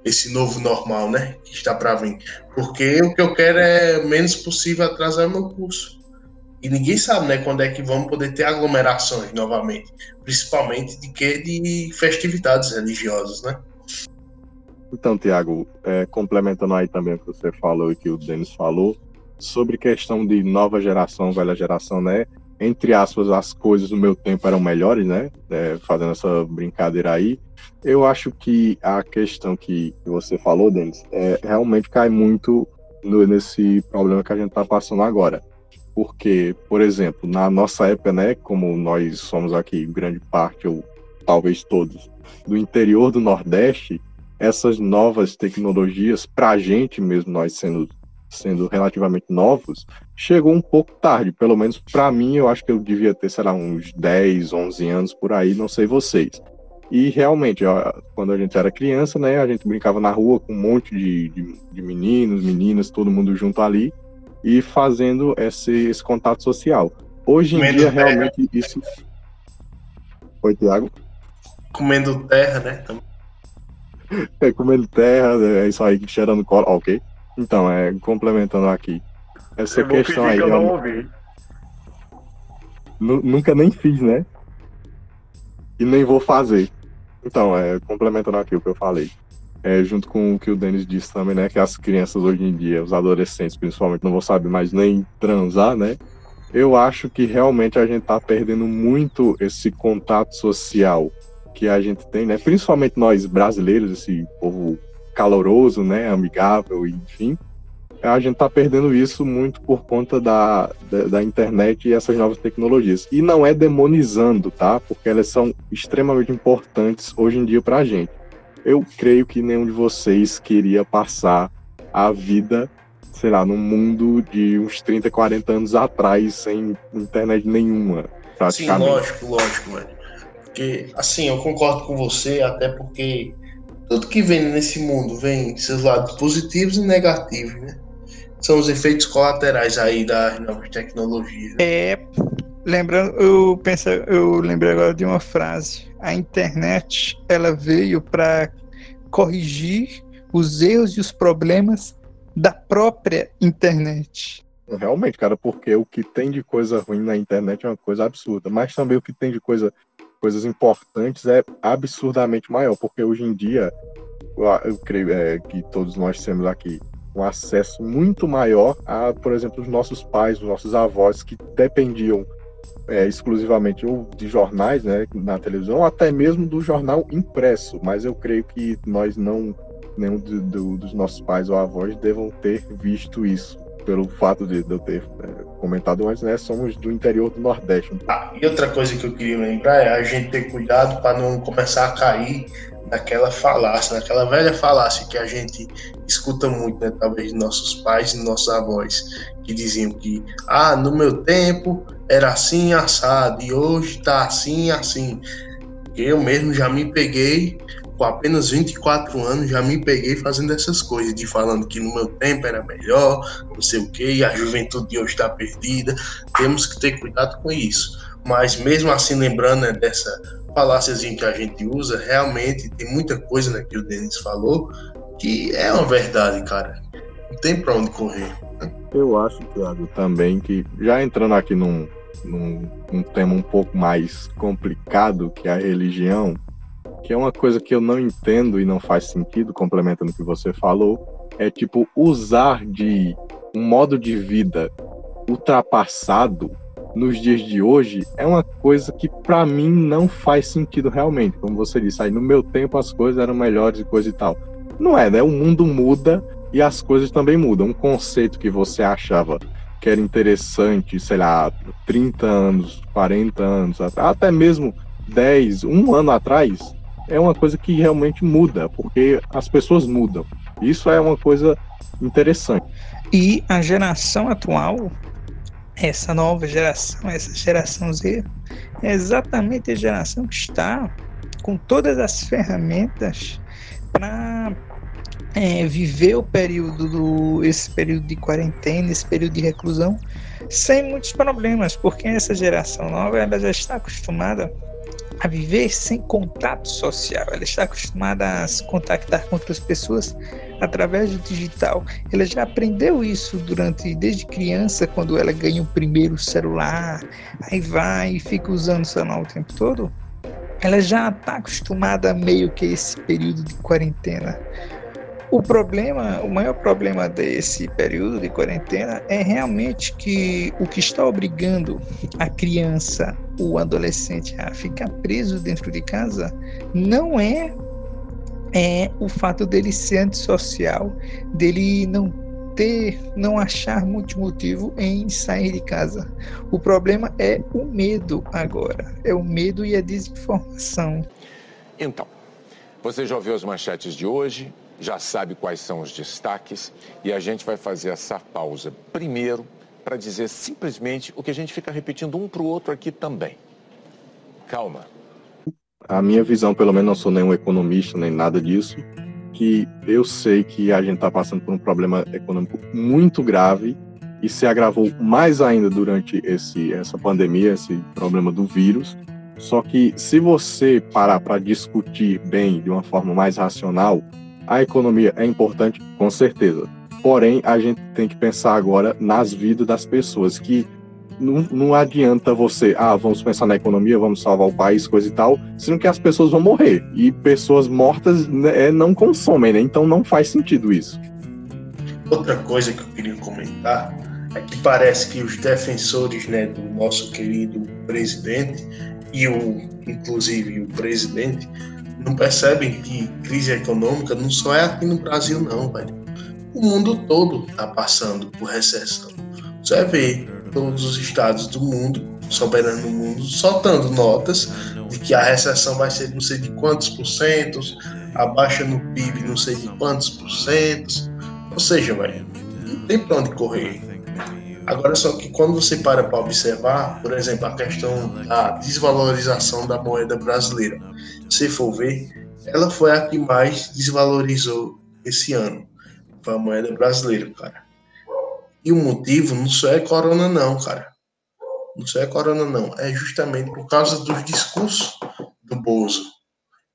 esse novo normal, né? Que está para vir. Porque o que eu quero é menos possível atrasar meu curso. E ninguém sabe, né, quando é que vamos poder ter aglomerações novamente, principalmente de que de festividades religiosas, né? Então, Tiago, é, complementando aí também o que você falou e que o Denis falou, sobre questão de nova geração, velha geração, né? Entre aspas, as coisas do meu tempo eram melhores, né? É, fazendo essa brincadeira aí. Eu acho que a questão que você falou, Denis, é, realmente cai muito no, nesse problema que a gente está passando agora. Porque, por exemplo, na nossa época, né, como nós somos aqui, grande parte, ou talvez todos, do interior do Nordeste, essas novas tecnologias, para a gente mesmo, nós sendo, sendo relativamente novos, chegou um pouco tarde. Pelo menos para mim, eu acho que eu devia ter, sei lá, uns 10, 11 anos por aí, não sei vocês. E realmente, quando a gente era criança, né, a gente brincava na rua com um monte de, de, de meninos, meninas, todo mundo junto ali e fazendo esse, esse contato social. Hoje em Comendo dia, terra. realmente, isso. Oi, Tiago? Comendo terra, né? É, comendo terra, é isso aí, cheirando cola, ok? Então, é, complementando aqui. essa questão aí. Que eu não ouvi. Nunca nem fiz, né? E nem vou fazer. Então, é, complementando aqui o que eu falei. É, junto com o que o Denis disse também, né? Que as crianças hoje em dia, os adolescentes principalmente, não vão saber mais nem transar, né? Eu acho que realmente a gente tá perdendo muito esse contato social que a gente tem, né? Principalmente nós brasileiros, esse povo caloroso, né? Amigável, enfim a gente está perdendo isso muito por conta da, da, da, internet e essas novas tecnologias. E não é demonizando, tá? Porque elas são extremamente importantes hoje em dia para a gente. Eu creio que nenhum de vocês queria passar a vida, sei lá, num mundo de uns 30, 40 anos atrás, sem internet nenhuma. Sim, lógico, lógico, velho. Porque, assim, eu concordo com você, até porque tudo que vem nesse mundo vem seus lados positivos e negativos, né? são os efeitos colaterais aí das novas tecnologias. É, lembrando, eu penso, eu lembrei agora de uma frase. A internet, ela veio para corrigir os erros e os problemas da própria internet. Realmente, cara, porque o que tem de coisa ruim na internet é uma coisa absurda, mas também o que tem de coisa, coisas importantes é absurdamente maior, porque hoje em dia, eu creio é, que todos nós temos aqui um acesso muito maior a, por exemplo, os nossos pais, os nossos avós que dependiam é, exclusivamente ou de jornais, né, na televisão, ou até mesmo do jornal impresso. Mas eu creio que nós não, nenhum do, do, dos nossos pais ou avós devam ter visto isso pelo fato de, eu ter é, comentado antes, né? Somos do interior do Nordeste. Ah, e outra coisa que eu queria lembrar é a gente ter cuidado para não começar a cair naquela falácia, naquela velha falácia que a gente escuta muito, né, talvez nossos pais e nossos avós, que diziam que, ah, no meu tempo era assim assado e hoje está assim assim. Eu mesmo já me peguei, com apenas 24 anos, já me peguei fazendo essas coisas, de falando que no meu tempo era melhor, não sei o que, a juventude de hoje está perdida. Temos que ter cuidado com isso. Mas mesmo assim, lembrando né, dessa faláciazinha que a gente usa, realmente tem muita coisa né, que o Denis falou que é uma verdade, cara. Não tem pra onde correr. Eu acho, Thiago, também que já entrando aqui num, num, tema um pouco mais complicado que é a religião, que é uma coisa que eu não entendo e não faz sentido, complementando o que você falou, é tipo usar de um modo de vida ultrapassado nos dias de hoje é uma coisa que para mim não faz sentido realmente. Como você disse, aí no meu tempo as coisas eram melhores e coisa e tal. Não é, né? O mundo muda e as coisas também mudam. Um conceito que você achava que era interessante, sei lá, 30 anos, 40 anos, até mesmo 10, um ano atrás, é uma coisa que realmente muda, porque as pessoas mudam. Isso é uma coisa interessante. E a geração atual essa nova geração, essa geração Z, é exatamente a geração que está com todas as ferramentas para é, viver o período do esse período de quarentena, esse período de reclusão, sem muitos problemas, porque essa geração nova ela já está acostumada a viver sem contato social. Ela está acostumada a se contactar com outras pessoas através do digital. Ela já aprendeu isso durante desde criança, quando ela ganha o primeiro celular, aí vai e fica usando o celular o tempo todo. Ela já está acostumada meio que esse período de quarentena. O problema, o maior problema desse período de quarentena é realmente que o que está obrigando a criança, o adolescente a ficar preso dentro de casa não é é o fato dele ser antissocial, dele não ter, não achar muito motivo em sair de casa. O problema é o medo agora, é o medo e a desinformação. Então, você já ouviu as manchetes de hoje? já sabe quais são os destaques e a gente vai fazer essa pausa primeiro para dizer simplesmente o que a gente fica repetindo um para o outro aqui também. Calma. A minha visão, pelo menos não sou nenhum economista nem nada disso, que eu sei que a gente está passando por um problema econômico muito grave e se agravou mais ainda durante esse, essa pandemia, esse problema do vírus. Só que se você parar para discutir bem, de uma forma mais racional, a economia é importante, com certeza. Porém, a gente tem que pensar agora nas vidas das pessoas, que não, não adianta você, ah, vamos pensar na economia, vamos salvar o país, coisa e tal, sendo que as pessoas vão morrer. E pessoas mortas né, não consomem, né? Então não faz sentido isso. Outra coisa que eu queria comentar é que parece que os defensores né, do nosso querido presidente e o, inclusive o presidente, não percebem que crise econômica não só é aqui no Brasil, não, velho. O mundo todo está passando por recessão. Você vê todos os estados do mundo, soberano do mundo, soltando notas de que a recessão vai ser não sei de quantos por cento, a baixa no PIB não sei de quantos por cento. Ou seja, velho, não tem para onde correr. Agora, só que quando você para para observar, por exemplo, a questão da desvalorização da moeda brasileira, se for ver, ela foi a que mais desvalorizou esse ano. Foi a moeda brasileira, cara. E o motivo não só é corona, não, cara. Não só é corona, não. É justamente por causa dos discursos do Bozo,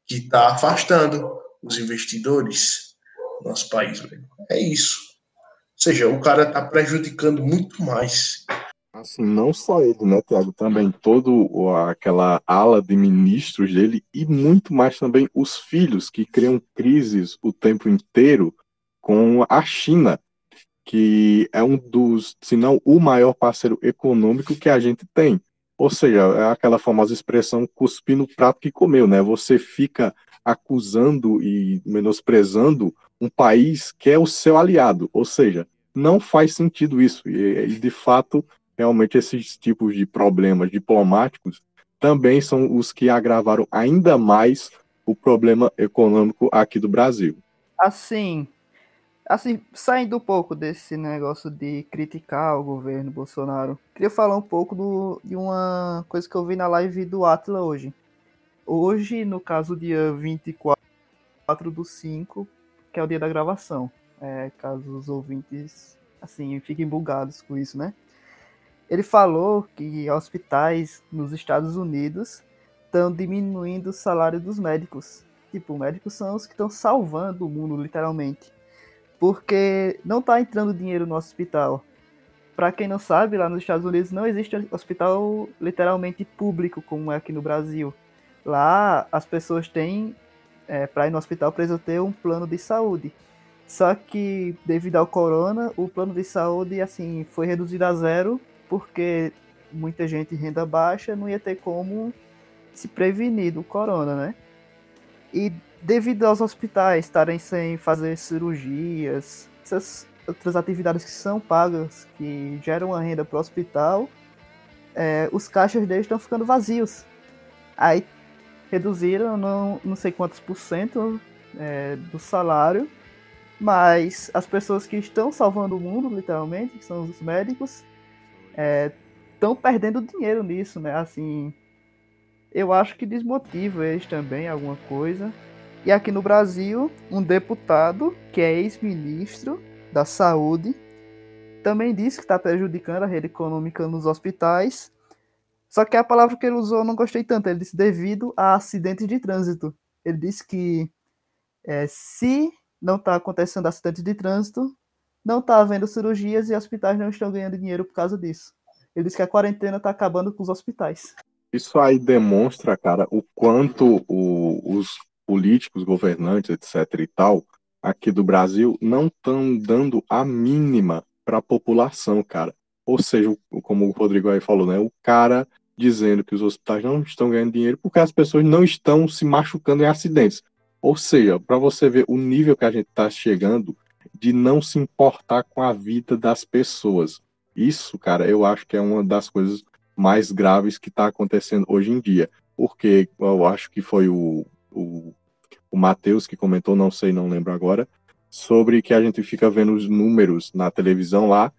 que está afastando os investidores do nosso país, velho. É isso seja, o cara está prejudicando muito mais. Assim, não só ele, né, Tiago? Também todo aquela ala de ministros dele e muito mais também os filhos que criam crises o tempo inteiro com a China, que é um dos, se não o maior parceiro econômico que a gente tem. Ou seja, é aquela famosa expressão cuspir no prato que comeu, né? Você fica acusando e menosprezando um país que é o seu aliado. Ou seja, não faz sentido isso. E, de fato, realmente esses tipos de problemas diplomáticos também são os que agravaram ainda mais o problema econômico aqui do Brasil. Assim, assim, saindo um pouco desse negócio de criticar o governo Bolsonaro, queria falar um pouco do, de uma coisa que eu vi na live do Atla hoje. Hoje, no caso, dia 24 do 5, que é o dia da gravação é, caso os ouvintes assim fiquem bugados com isso, né? Ele falou que hospitais nos Estados Unidos estão diminuindo o salário dos médicos. Tipo, médicos são os que estão salvando o mundo, literalmente. Porque não está entrando dinheiro no hospital. Para quem não sabe, lá nos Estados Unidos não existe hospital literalmente público como é aqui no Brasil. Lá as pessoas têm, é, para ir no hospital, precisam ter um plano de saúde. Só que devido ao corona, o plano de saúde assim foi reduzido a zero, porque muita gente renda baixa não ia ter como se prevenir do corona, né? E devido aos hospitais estarem sem fazer cirurgias, essas outras atividades que são pagas, que geram uma renda para o hospital, é, os caixas deles estão ficando vazios. Aí reduziram não, não sei quantos por cento é, do salário mas as pessoas que estão salvando o mundo, literalmente, que são os médicos, estão é, perdendo dinheiro nisso, né? Assim, eu acho que desmotiva eles também alguma coisa. E aqui no Brasil, um deputado, que é ex-ministro da Saúde, também disse que está prejudicando a rede econômica nos hospitais. Só que a palavra que ele usou eu não gostei tanto. Ele disse devido a acidentes de trânsito. Ele disse que é, se não está acontecendo acidente de trânsito, não está havendo cirurgias e hospitais não estão ganhando dinheiro por causa disso. Ele diz que a quarentena está acabando com os hospitais. Isso aí demonstra, cara, o quanto o, os políticos, governantes, etc. e tal, aqui do Brasil, não estão dando a mínima para a população, cara. Ou seja, como o Rodrigo aí falou, né? O cara dizendo que os hospitais não estão ganhando dinheiro porque as pessoas não estão se machucando em acidentes. Ou seja, para você ver o nível que a gente está chegando de não se importar com a vida das pessoas. Isso, cara, eu acho que é uma das coisas mais graves que está acontecendo hoje em dia. Porque eu acho que foi o, o, o Matheus que comentou, não sei, não lembro agora, sobre que a gente fica vendo os números na televisão lá,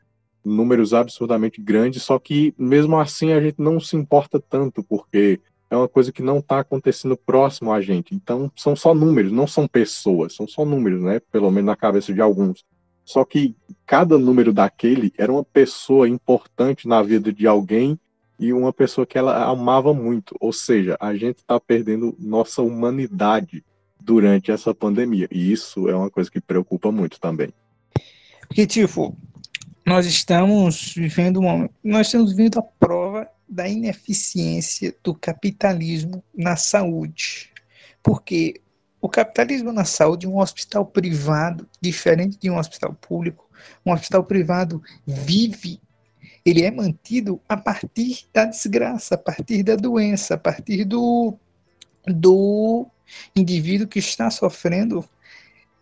números absurdamente grandes, só que mesmo assim a gente não se importa tanto, porque é uma coisa que não está acontecendo próximo a gente. Então, são só números, não são pessoas, são só números, né? Pelo menos na cabeça de alguns. Só que cada número daquele era uma pessoa importante na vida de alguém e uma pessoa que ela amava muito. Ou seja, a gente está perdendo nossa humanidade durante essa pandemia. E isso é uma coisa que preocupa muito também. Porque, tipo, nós estamos vivendo uma, nós estamos vivendo a prova da ineficiência do capitalismo na saúde. Porque o capitalismo na saúde, um hospital privado, diferente de um hospital público, um hospital privado vive, ele é mantido a partir da desgraça, a partir da doença, a partir do, do indivíduo que está sofrendo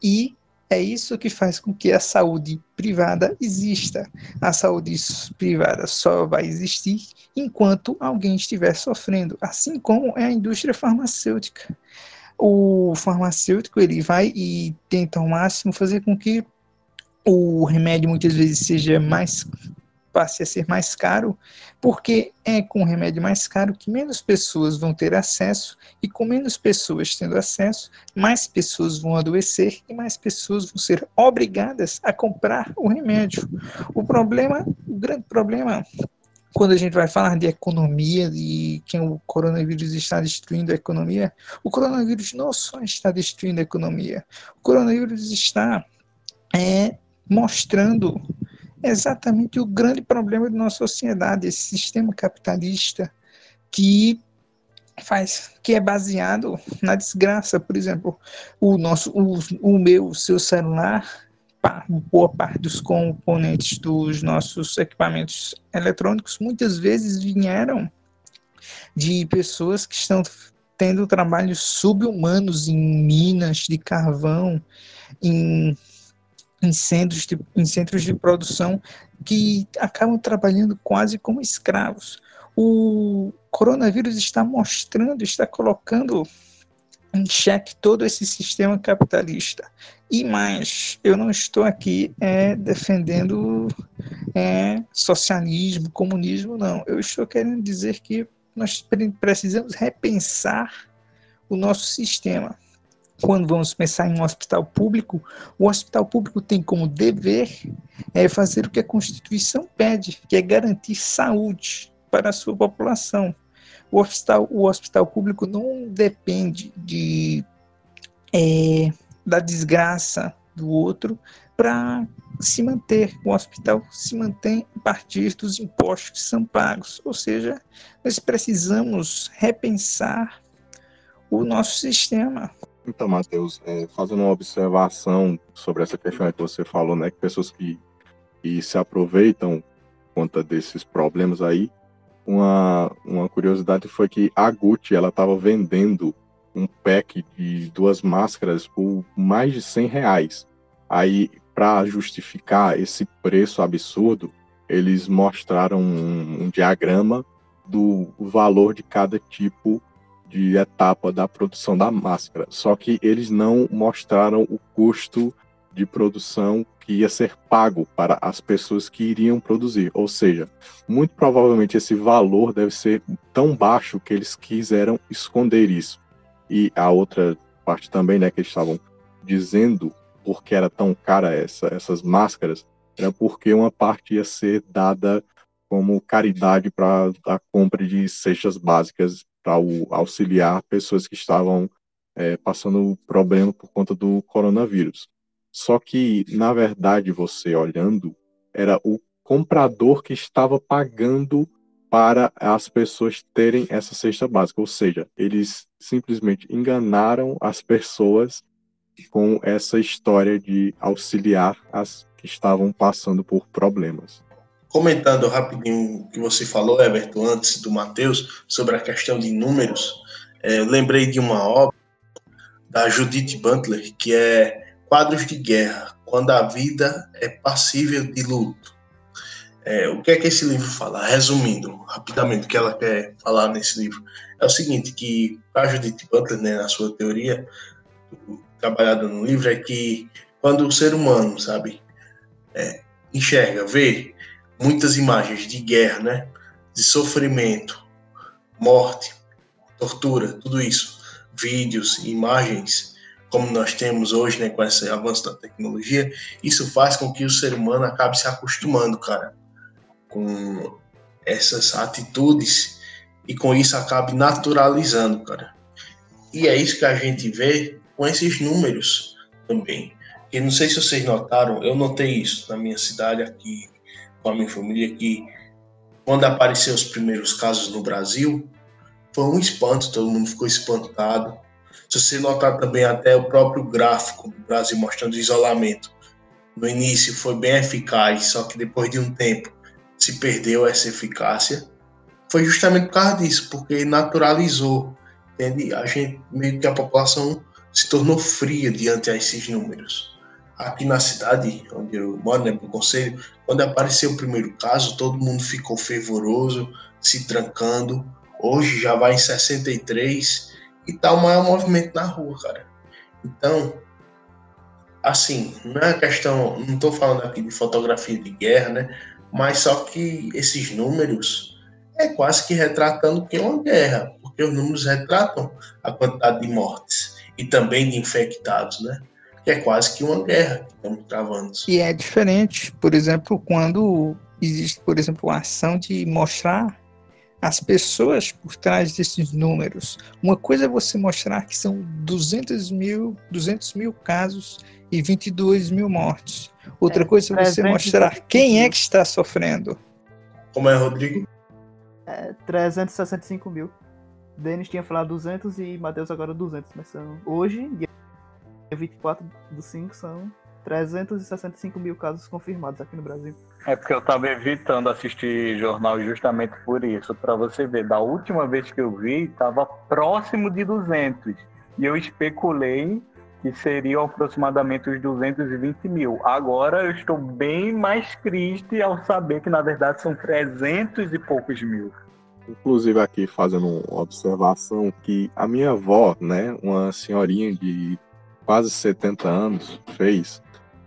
e é isso que faz com que a saúde privada exista. A saúde privada só vai existir enquanto alguém estiver sofrendo, assim como é a indústria farmacêutica. O farmacêutico ele vai e tenta ao máximo fazer com que o remédio muitas vezes seja mais passe a ser mais caro, porque é com o remédio mais caro que menos pessoas vão ter acesso, e com menos pessoas tendo acesso, mais pessoas vão adoecer e mais pessoas vão ser obrigadas a comprar o remédio. O problema, o grande problema quando a gente vai falar de economia e que o coronavírus está destruindo a economia, o coronavírus não só está destruindo a economia, o coronavírus está é, mostrando exatamente o grande problema da nossa sociedade, esse sistema capitalista que faz que é baseado na desgraça, por exemplo, o nosso o, o meu, o seu celular, boa parte dos componentes dos nossos equipamentos eletrônicos muitas vezes vieram de pessoas que estão tendo trabalhos subhumanos em minas de carvão, em em centros, de, em centros de produção que acabam trabalhando quase como escravos. O coronavírus está mostrando, está colocando em xeque todo esse sistema capitalista. E mais, eu não estou aqui é, defendendo é, socialismo, comunismo, não. Eu estou querendo dizer que nós precisamos repensar o nosso sistema quando vamos pensar em um hospital público, o hospital público tem como dever é fazer o que a Constituição pede, que é garantir saúde para a sua população. O hospital, o hospital público não depende de, é, da desgraça do outro para se manter. O hospital se mantém a partir dos impostos que são pagos. Ou seja, nós precisamos repensar o nosso sistema. Então, Matheus, é, fazendo uma observação sobre essa questão que você falou, né, que pessoas que, que se aproveitam conta desses problemas aí, uma, uma curiosidade foi que a Gucci ela estava vendendo um pack de duas máscaras por mais de 100 reais. Aí, para justificar esse preço absurdo, eles mostraram um, um diagrama do valor de cada tipo de etapa da produção da máscara. Só que eles não mostraram o custo de produção que ia ser pago para as pessoas que iriam produzir. Ou seja, muito provavelmente esse valor deve ser tão baixo que eles quiseram esconder isso. E a outra parte também, né, que eles estavam dizendo porque era tão cara essa, essas máscaras, era porque uma parte ia ser dada como caridade para a compra de cestas básicas para auxiliar pessoas que estavam é, passando problema por conta do coronavírus. Só que, na verdade, você olhando, era o comprador que estava pagando para as pessoas terem essa cesta básica, ou seja, eles simplesmente enganaram as pessoas com essa história de auxiliar as que estavam passando por problemas. Comentando rapidinho o que você falou, Everton, antes do Matheus, sobre a questão de números, é, eu lembrei de uma obra da Judith Butler, que é Quadros de Guerra, quando a vida é passível de luto. É, o que é que esse livro fala? Resumindo rapidamente o que ela quer falar nesse livro, é o seguinte, que a Judith Butler, né, na sua teoria, trabalhada no livro, é que quando o ser humano, sabe, é, enxerga, vê muitas imagens de guerra, né? De sofrimento, morte, tortura, tudo isso, vídeos, imagens, como nós temos hoje, né, com esse avanço da tecnologia, isso faz com que o ser humano acabe se acostumando, cara, com essas atitudes e com isso acabe naturalizando, cara. E é isso que a gente vê com esses números também. E não sei se vocês notaram, eu notei isso na minha cidade aqui, com a minha família, que quando apareceram os primeiros casos no Brasil, foi um espanto, todo mundo ficou espantado. Se você notar também até o próprio gráfico do Brasil mostrando o isolamento, no início foi bem eficaz, só que depois de um tempo se perdeu essa eficácia. Foi justamente por causa disso, porque naturalizou, entende? A gente meio que a população se tornou fria diante a esses números. Aqui na cidade onde eu moro, né, no conselho, quando apareceu o primeiro caso, todo mundo ficou fervoroso, se trancando. Hoje já vai em 63 e tá o maior movimento na rua, cara. Então, assim, não é questão, não estou falando aqui de fotografia de guerra, né? Mas só que esses números é quase que retratando que é uma guerra, porque os números retratam a quantidade de mortes e também de infectados, né? Que é quase que uma guerra que estamos travando. E é diferente, por exemplo, quando existe, por exemplo, a ação de mostrar as pessoas por trás desses números. Uma coisa é você mostrar que são 200 mil, 200 mil casos e 22 mil mortes. Outra é, coisa é você mostrar quem é que está sofrendo. Como é, Rodrigo? É, 365 mil. Denis tinha falado 200 e Matheus agora 200, mas são, hoje, dia 24 do 5, são 365 mil casos confirmados aqui no Brasil. É porque eu estava evitando assistir jornal justamente por isso, para você ver. Da última vez que eu vi, estava próximo de 200. E eu especulei que seriam aproximadamente os 220 mil. Agora eu estou bem mais triste ao saber que na verdade são 300 e poucos mil. Inclusive aqui fazendo uma observação que a minha avó, né, uma senhorinha de quase 70 anos, fez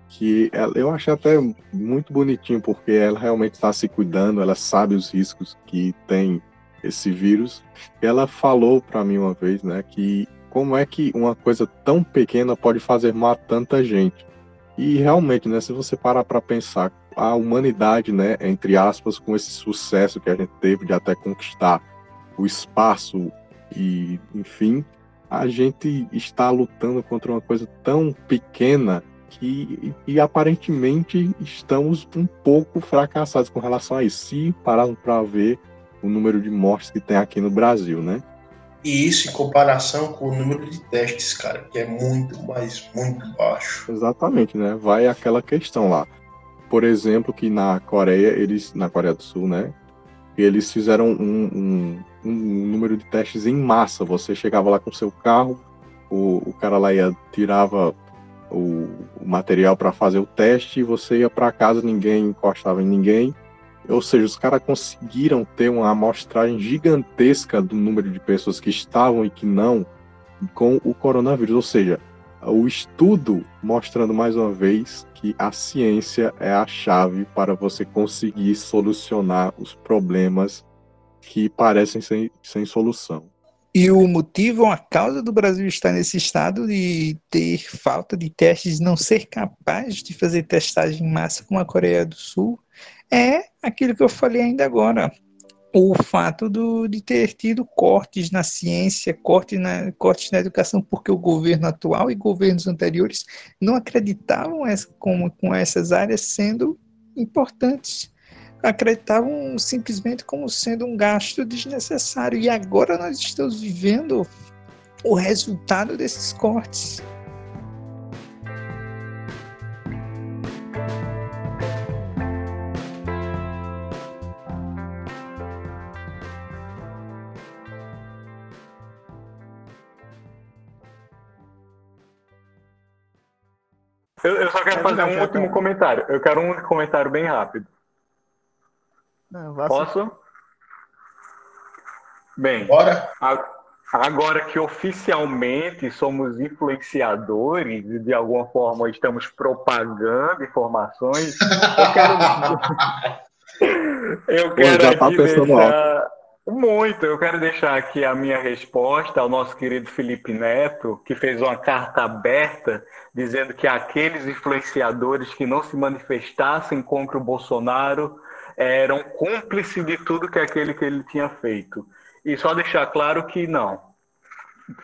que eu achei até muito bonitinho porque ela realmente está se cuidando, ela sabe os riscos que tem esse vírus. Ela falou para mim uma vez, né, que como é que uma coisa tão pequena pode fazer mal tanta gente? E realmente, né, se você parar para pensar, a humanidade, né, entre aspas, com esse sucesso que a gente teve de até conquistar o espaço e, enfim, a gente está lutando contra uma coisa tão pequena que e aparentemente estamos um pouco fracassados com relação a isso, se pararmos para ver o número de mortes que tem aqui no Brasil, né? E isso em comparação com o número de testes, cara, que é muito, mas muito baixo. Exatamente, né? Vai aquela questão lá. Por exemplo, que na Coreia, eles, na Coreia do Sul, né? Eles fizeram um, um, um número de testes em massa. Você chegava lá com seu carro, o, o cara lá ia, tirava o, o material para fazer o teste, você ia para casa, ninguém encostava em ninguém ou seja, os caras conseguiram ter uma amostragem gigantesca do número de pessoas que estavam e que não com o coronavírus. Ou seja, o estudo mostrando mais uma vez que a ciência é a chave para você conseguir solucionar os problemas que parecem sem, sem solução. E o motivo, a causa do Brasil estar nesse estado de ter falta de testes, não ser capaz de fazer testagem em massa como a Coreia do Sul, é aquilo que eu falei ainda agora. O fato do, de ter tido cortes na ciência, cortes na, cortes na educação, porque o governo atual e governos anteriores não acreditavam essa, como, com essas áreas sendo importantes acreditavam simplesmente como sendo um gasto desnecessário. E agora nós estamos vivendo o resultado desses cortes. Eu, eu só quero fazer um último comentário. Eu quero um comentário bem rápido. Não, Posso? Bem, Bora. agora que oficialmente somos influenciadores e de alguma forma estamos propagando informações, eu quero, eu quero já tá deixar... Muito, eu quero deixar aqui a minha resposta ao nosso querido Felipe Neto, que fez uma carta aberta dizendo que aqueles influenciadores que não se manifestassem contra o Bolsonaro eram cúmplices de tudo que aquele que ele tinha feito. E só deixar claro que não.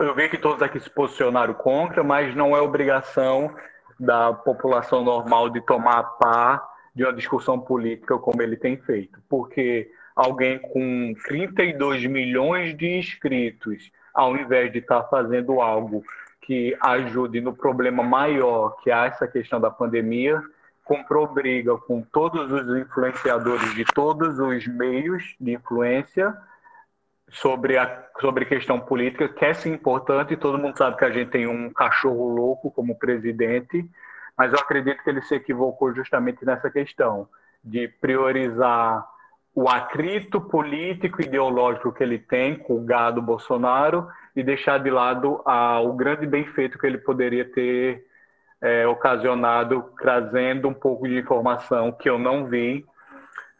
Eu vi que todos aqui se posicionaram contra, mas não é obrigação da população normal de tomar par de uma discussão política como ele tem feito. Porque alguém com 32 milhões de inscritos, ao invés de estar fazendo algo que ajude no problema maior, que é essa questão da pandemia, comprou briga com todos os influenciadores de todos os meios de influência sobre a sobre questão política, que é sim importante, todo mundo sabe que a gente tem um cachorro louco como presidente, mas eu acredito que ele se equivocou justamente nessa questão de priorizar o atrito político e ideológico que ele tem com o gado Bolsonaro e deixar de lado a, o grande bem feito que ele poderia ter é, ocasionado, trazendo um pouco de informação que eu não vi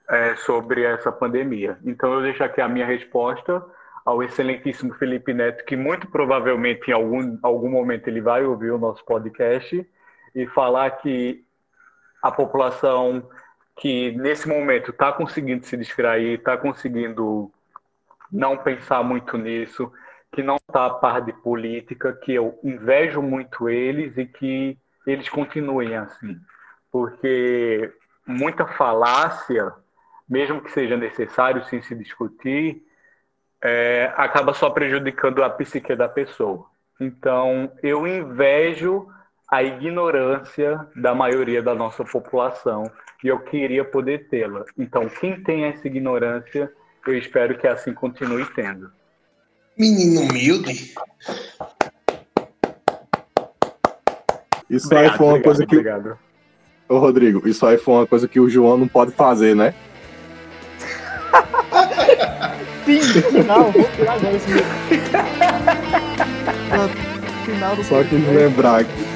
é, sobre essa pandemia. Então, eu deixo aqui a minha resposta ao excelentíssimo Felipe Neto, que muito provavelmente em algum, algum momento ele vai ouvir o nosso podcast e falar que a população que nesse momento está conseguindo se distrair, está conseguindo não pensar muito nisso, que não está a par de política, que eu invejo muito eles e que eles continuem assim. Porque muita falácia, mesmo que seja necessário sim se discutir, é, acaba só prejudicando a psique da pessoa. Então, eu invejo a ignorância da maioria da nossa população e eu queria poder tê-la. Então, quem tem essa ignorância, eu espero que assim continue tendo. Menino humilde. Isso obrigado, aí foi uma obrigado, coisa que. Obrigado. Ô, Rodrigo, isso aí foi uma coisa que o João não pode fazer, né? Sim, final, vou tirar agora esse Final do Só que lembrar que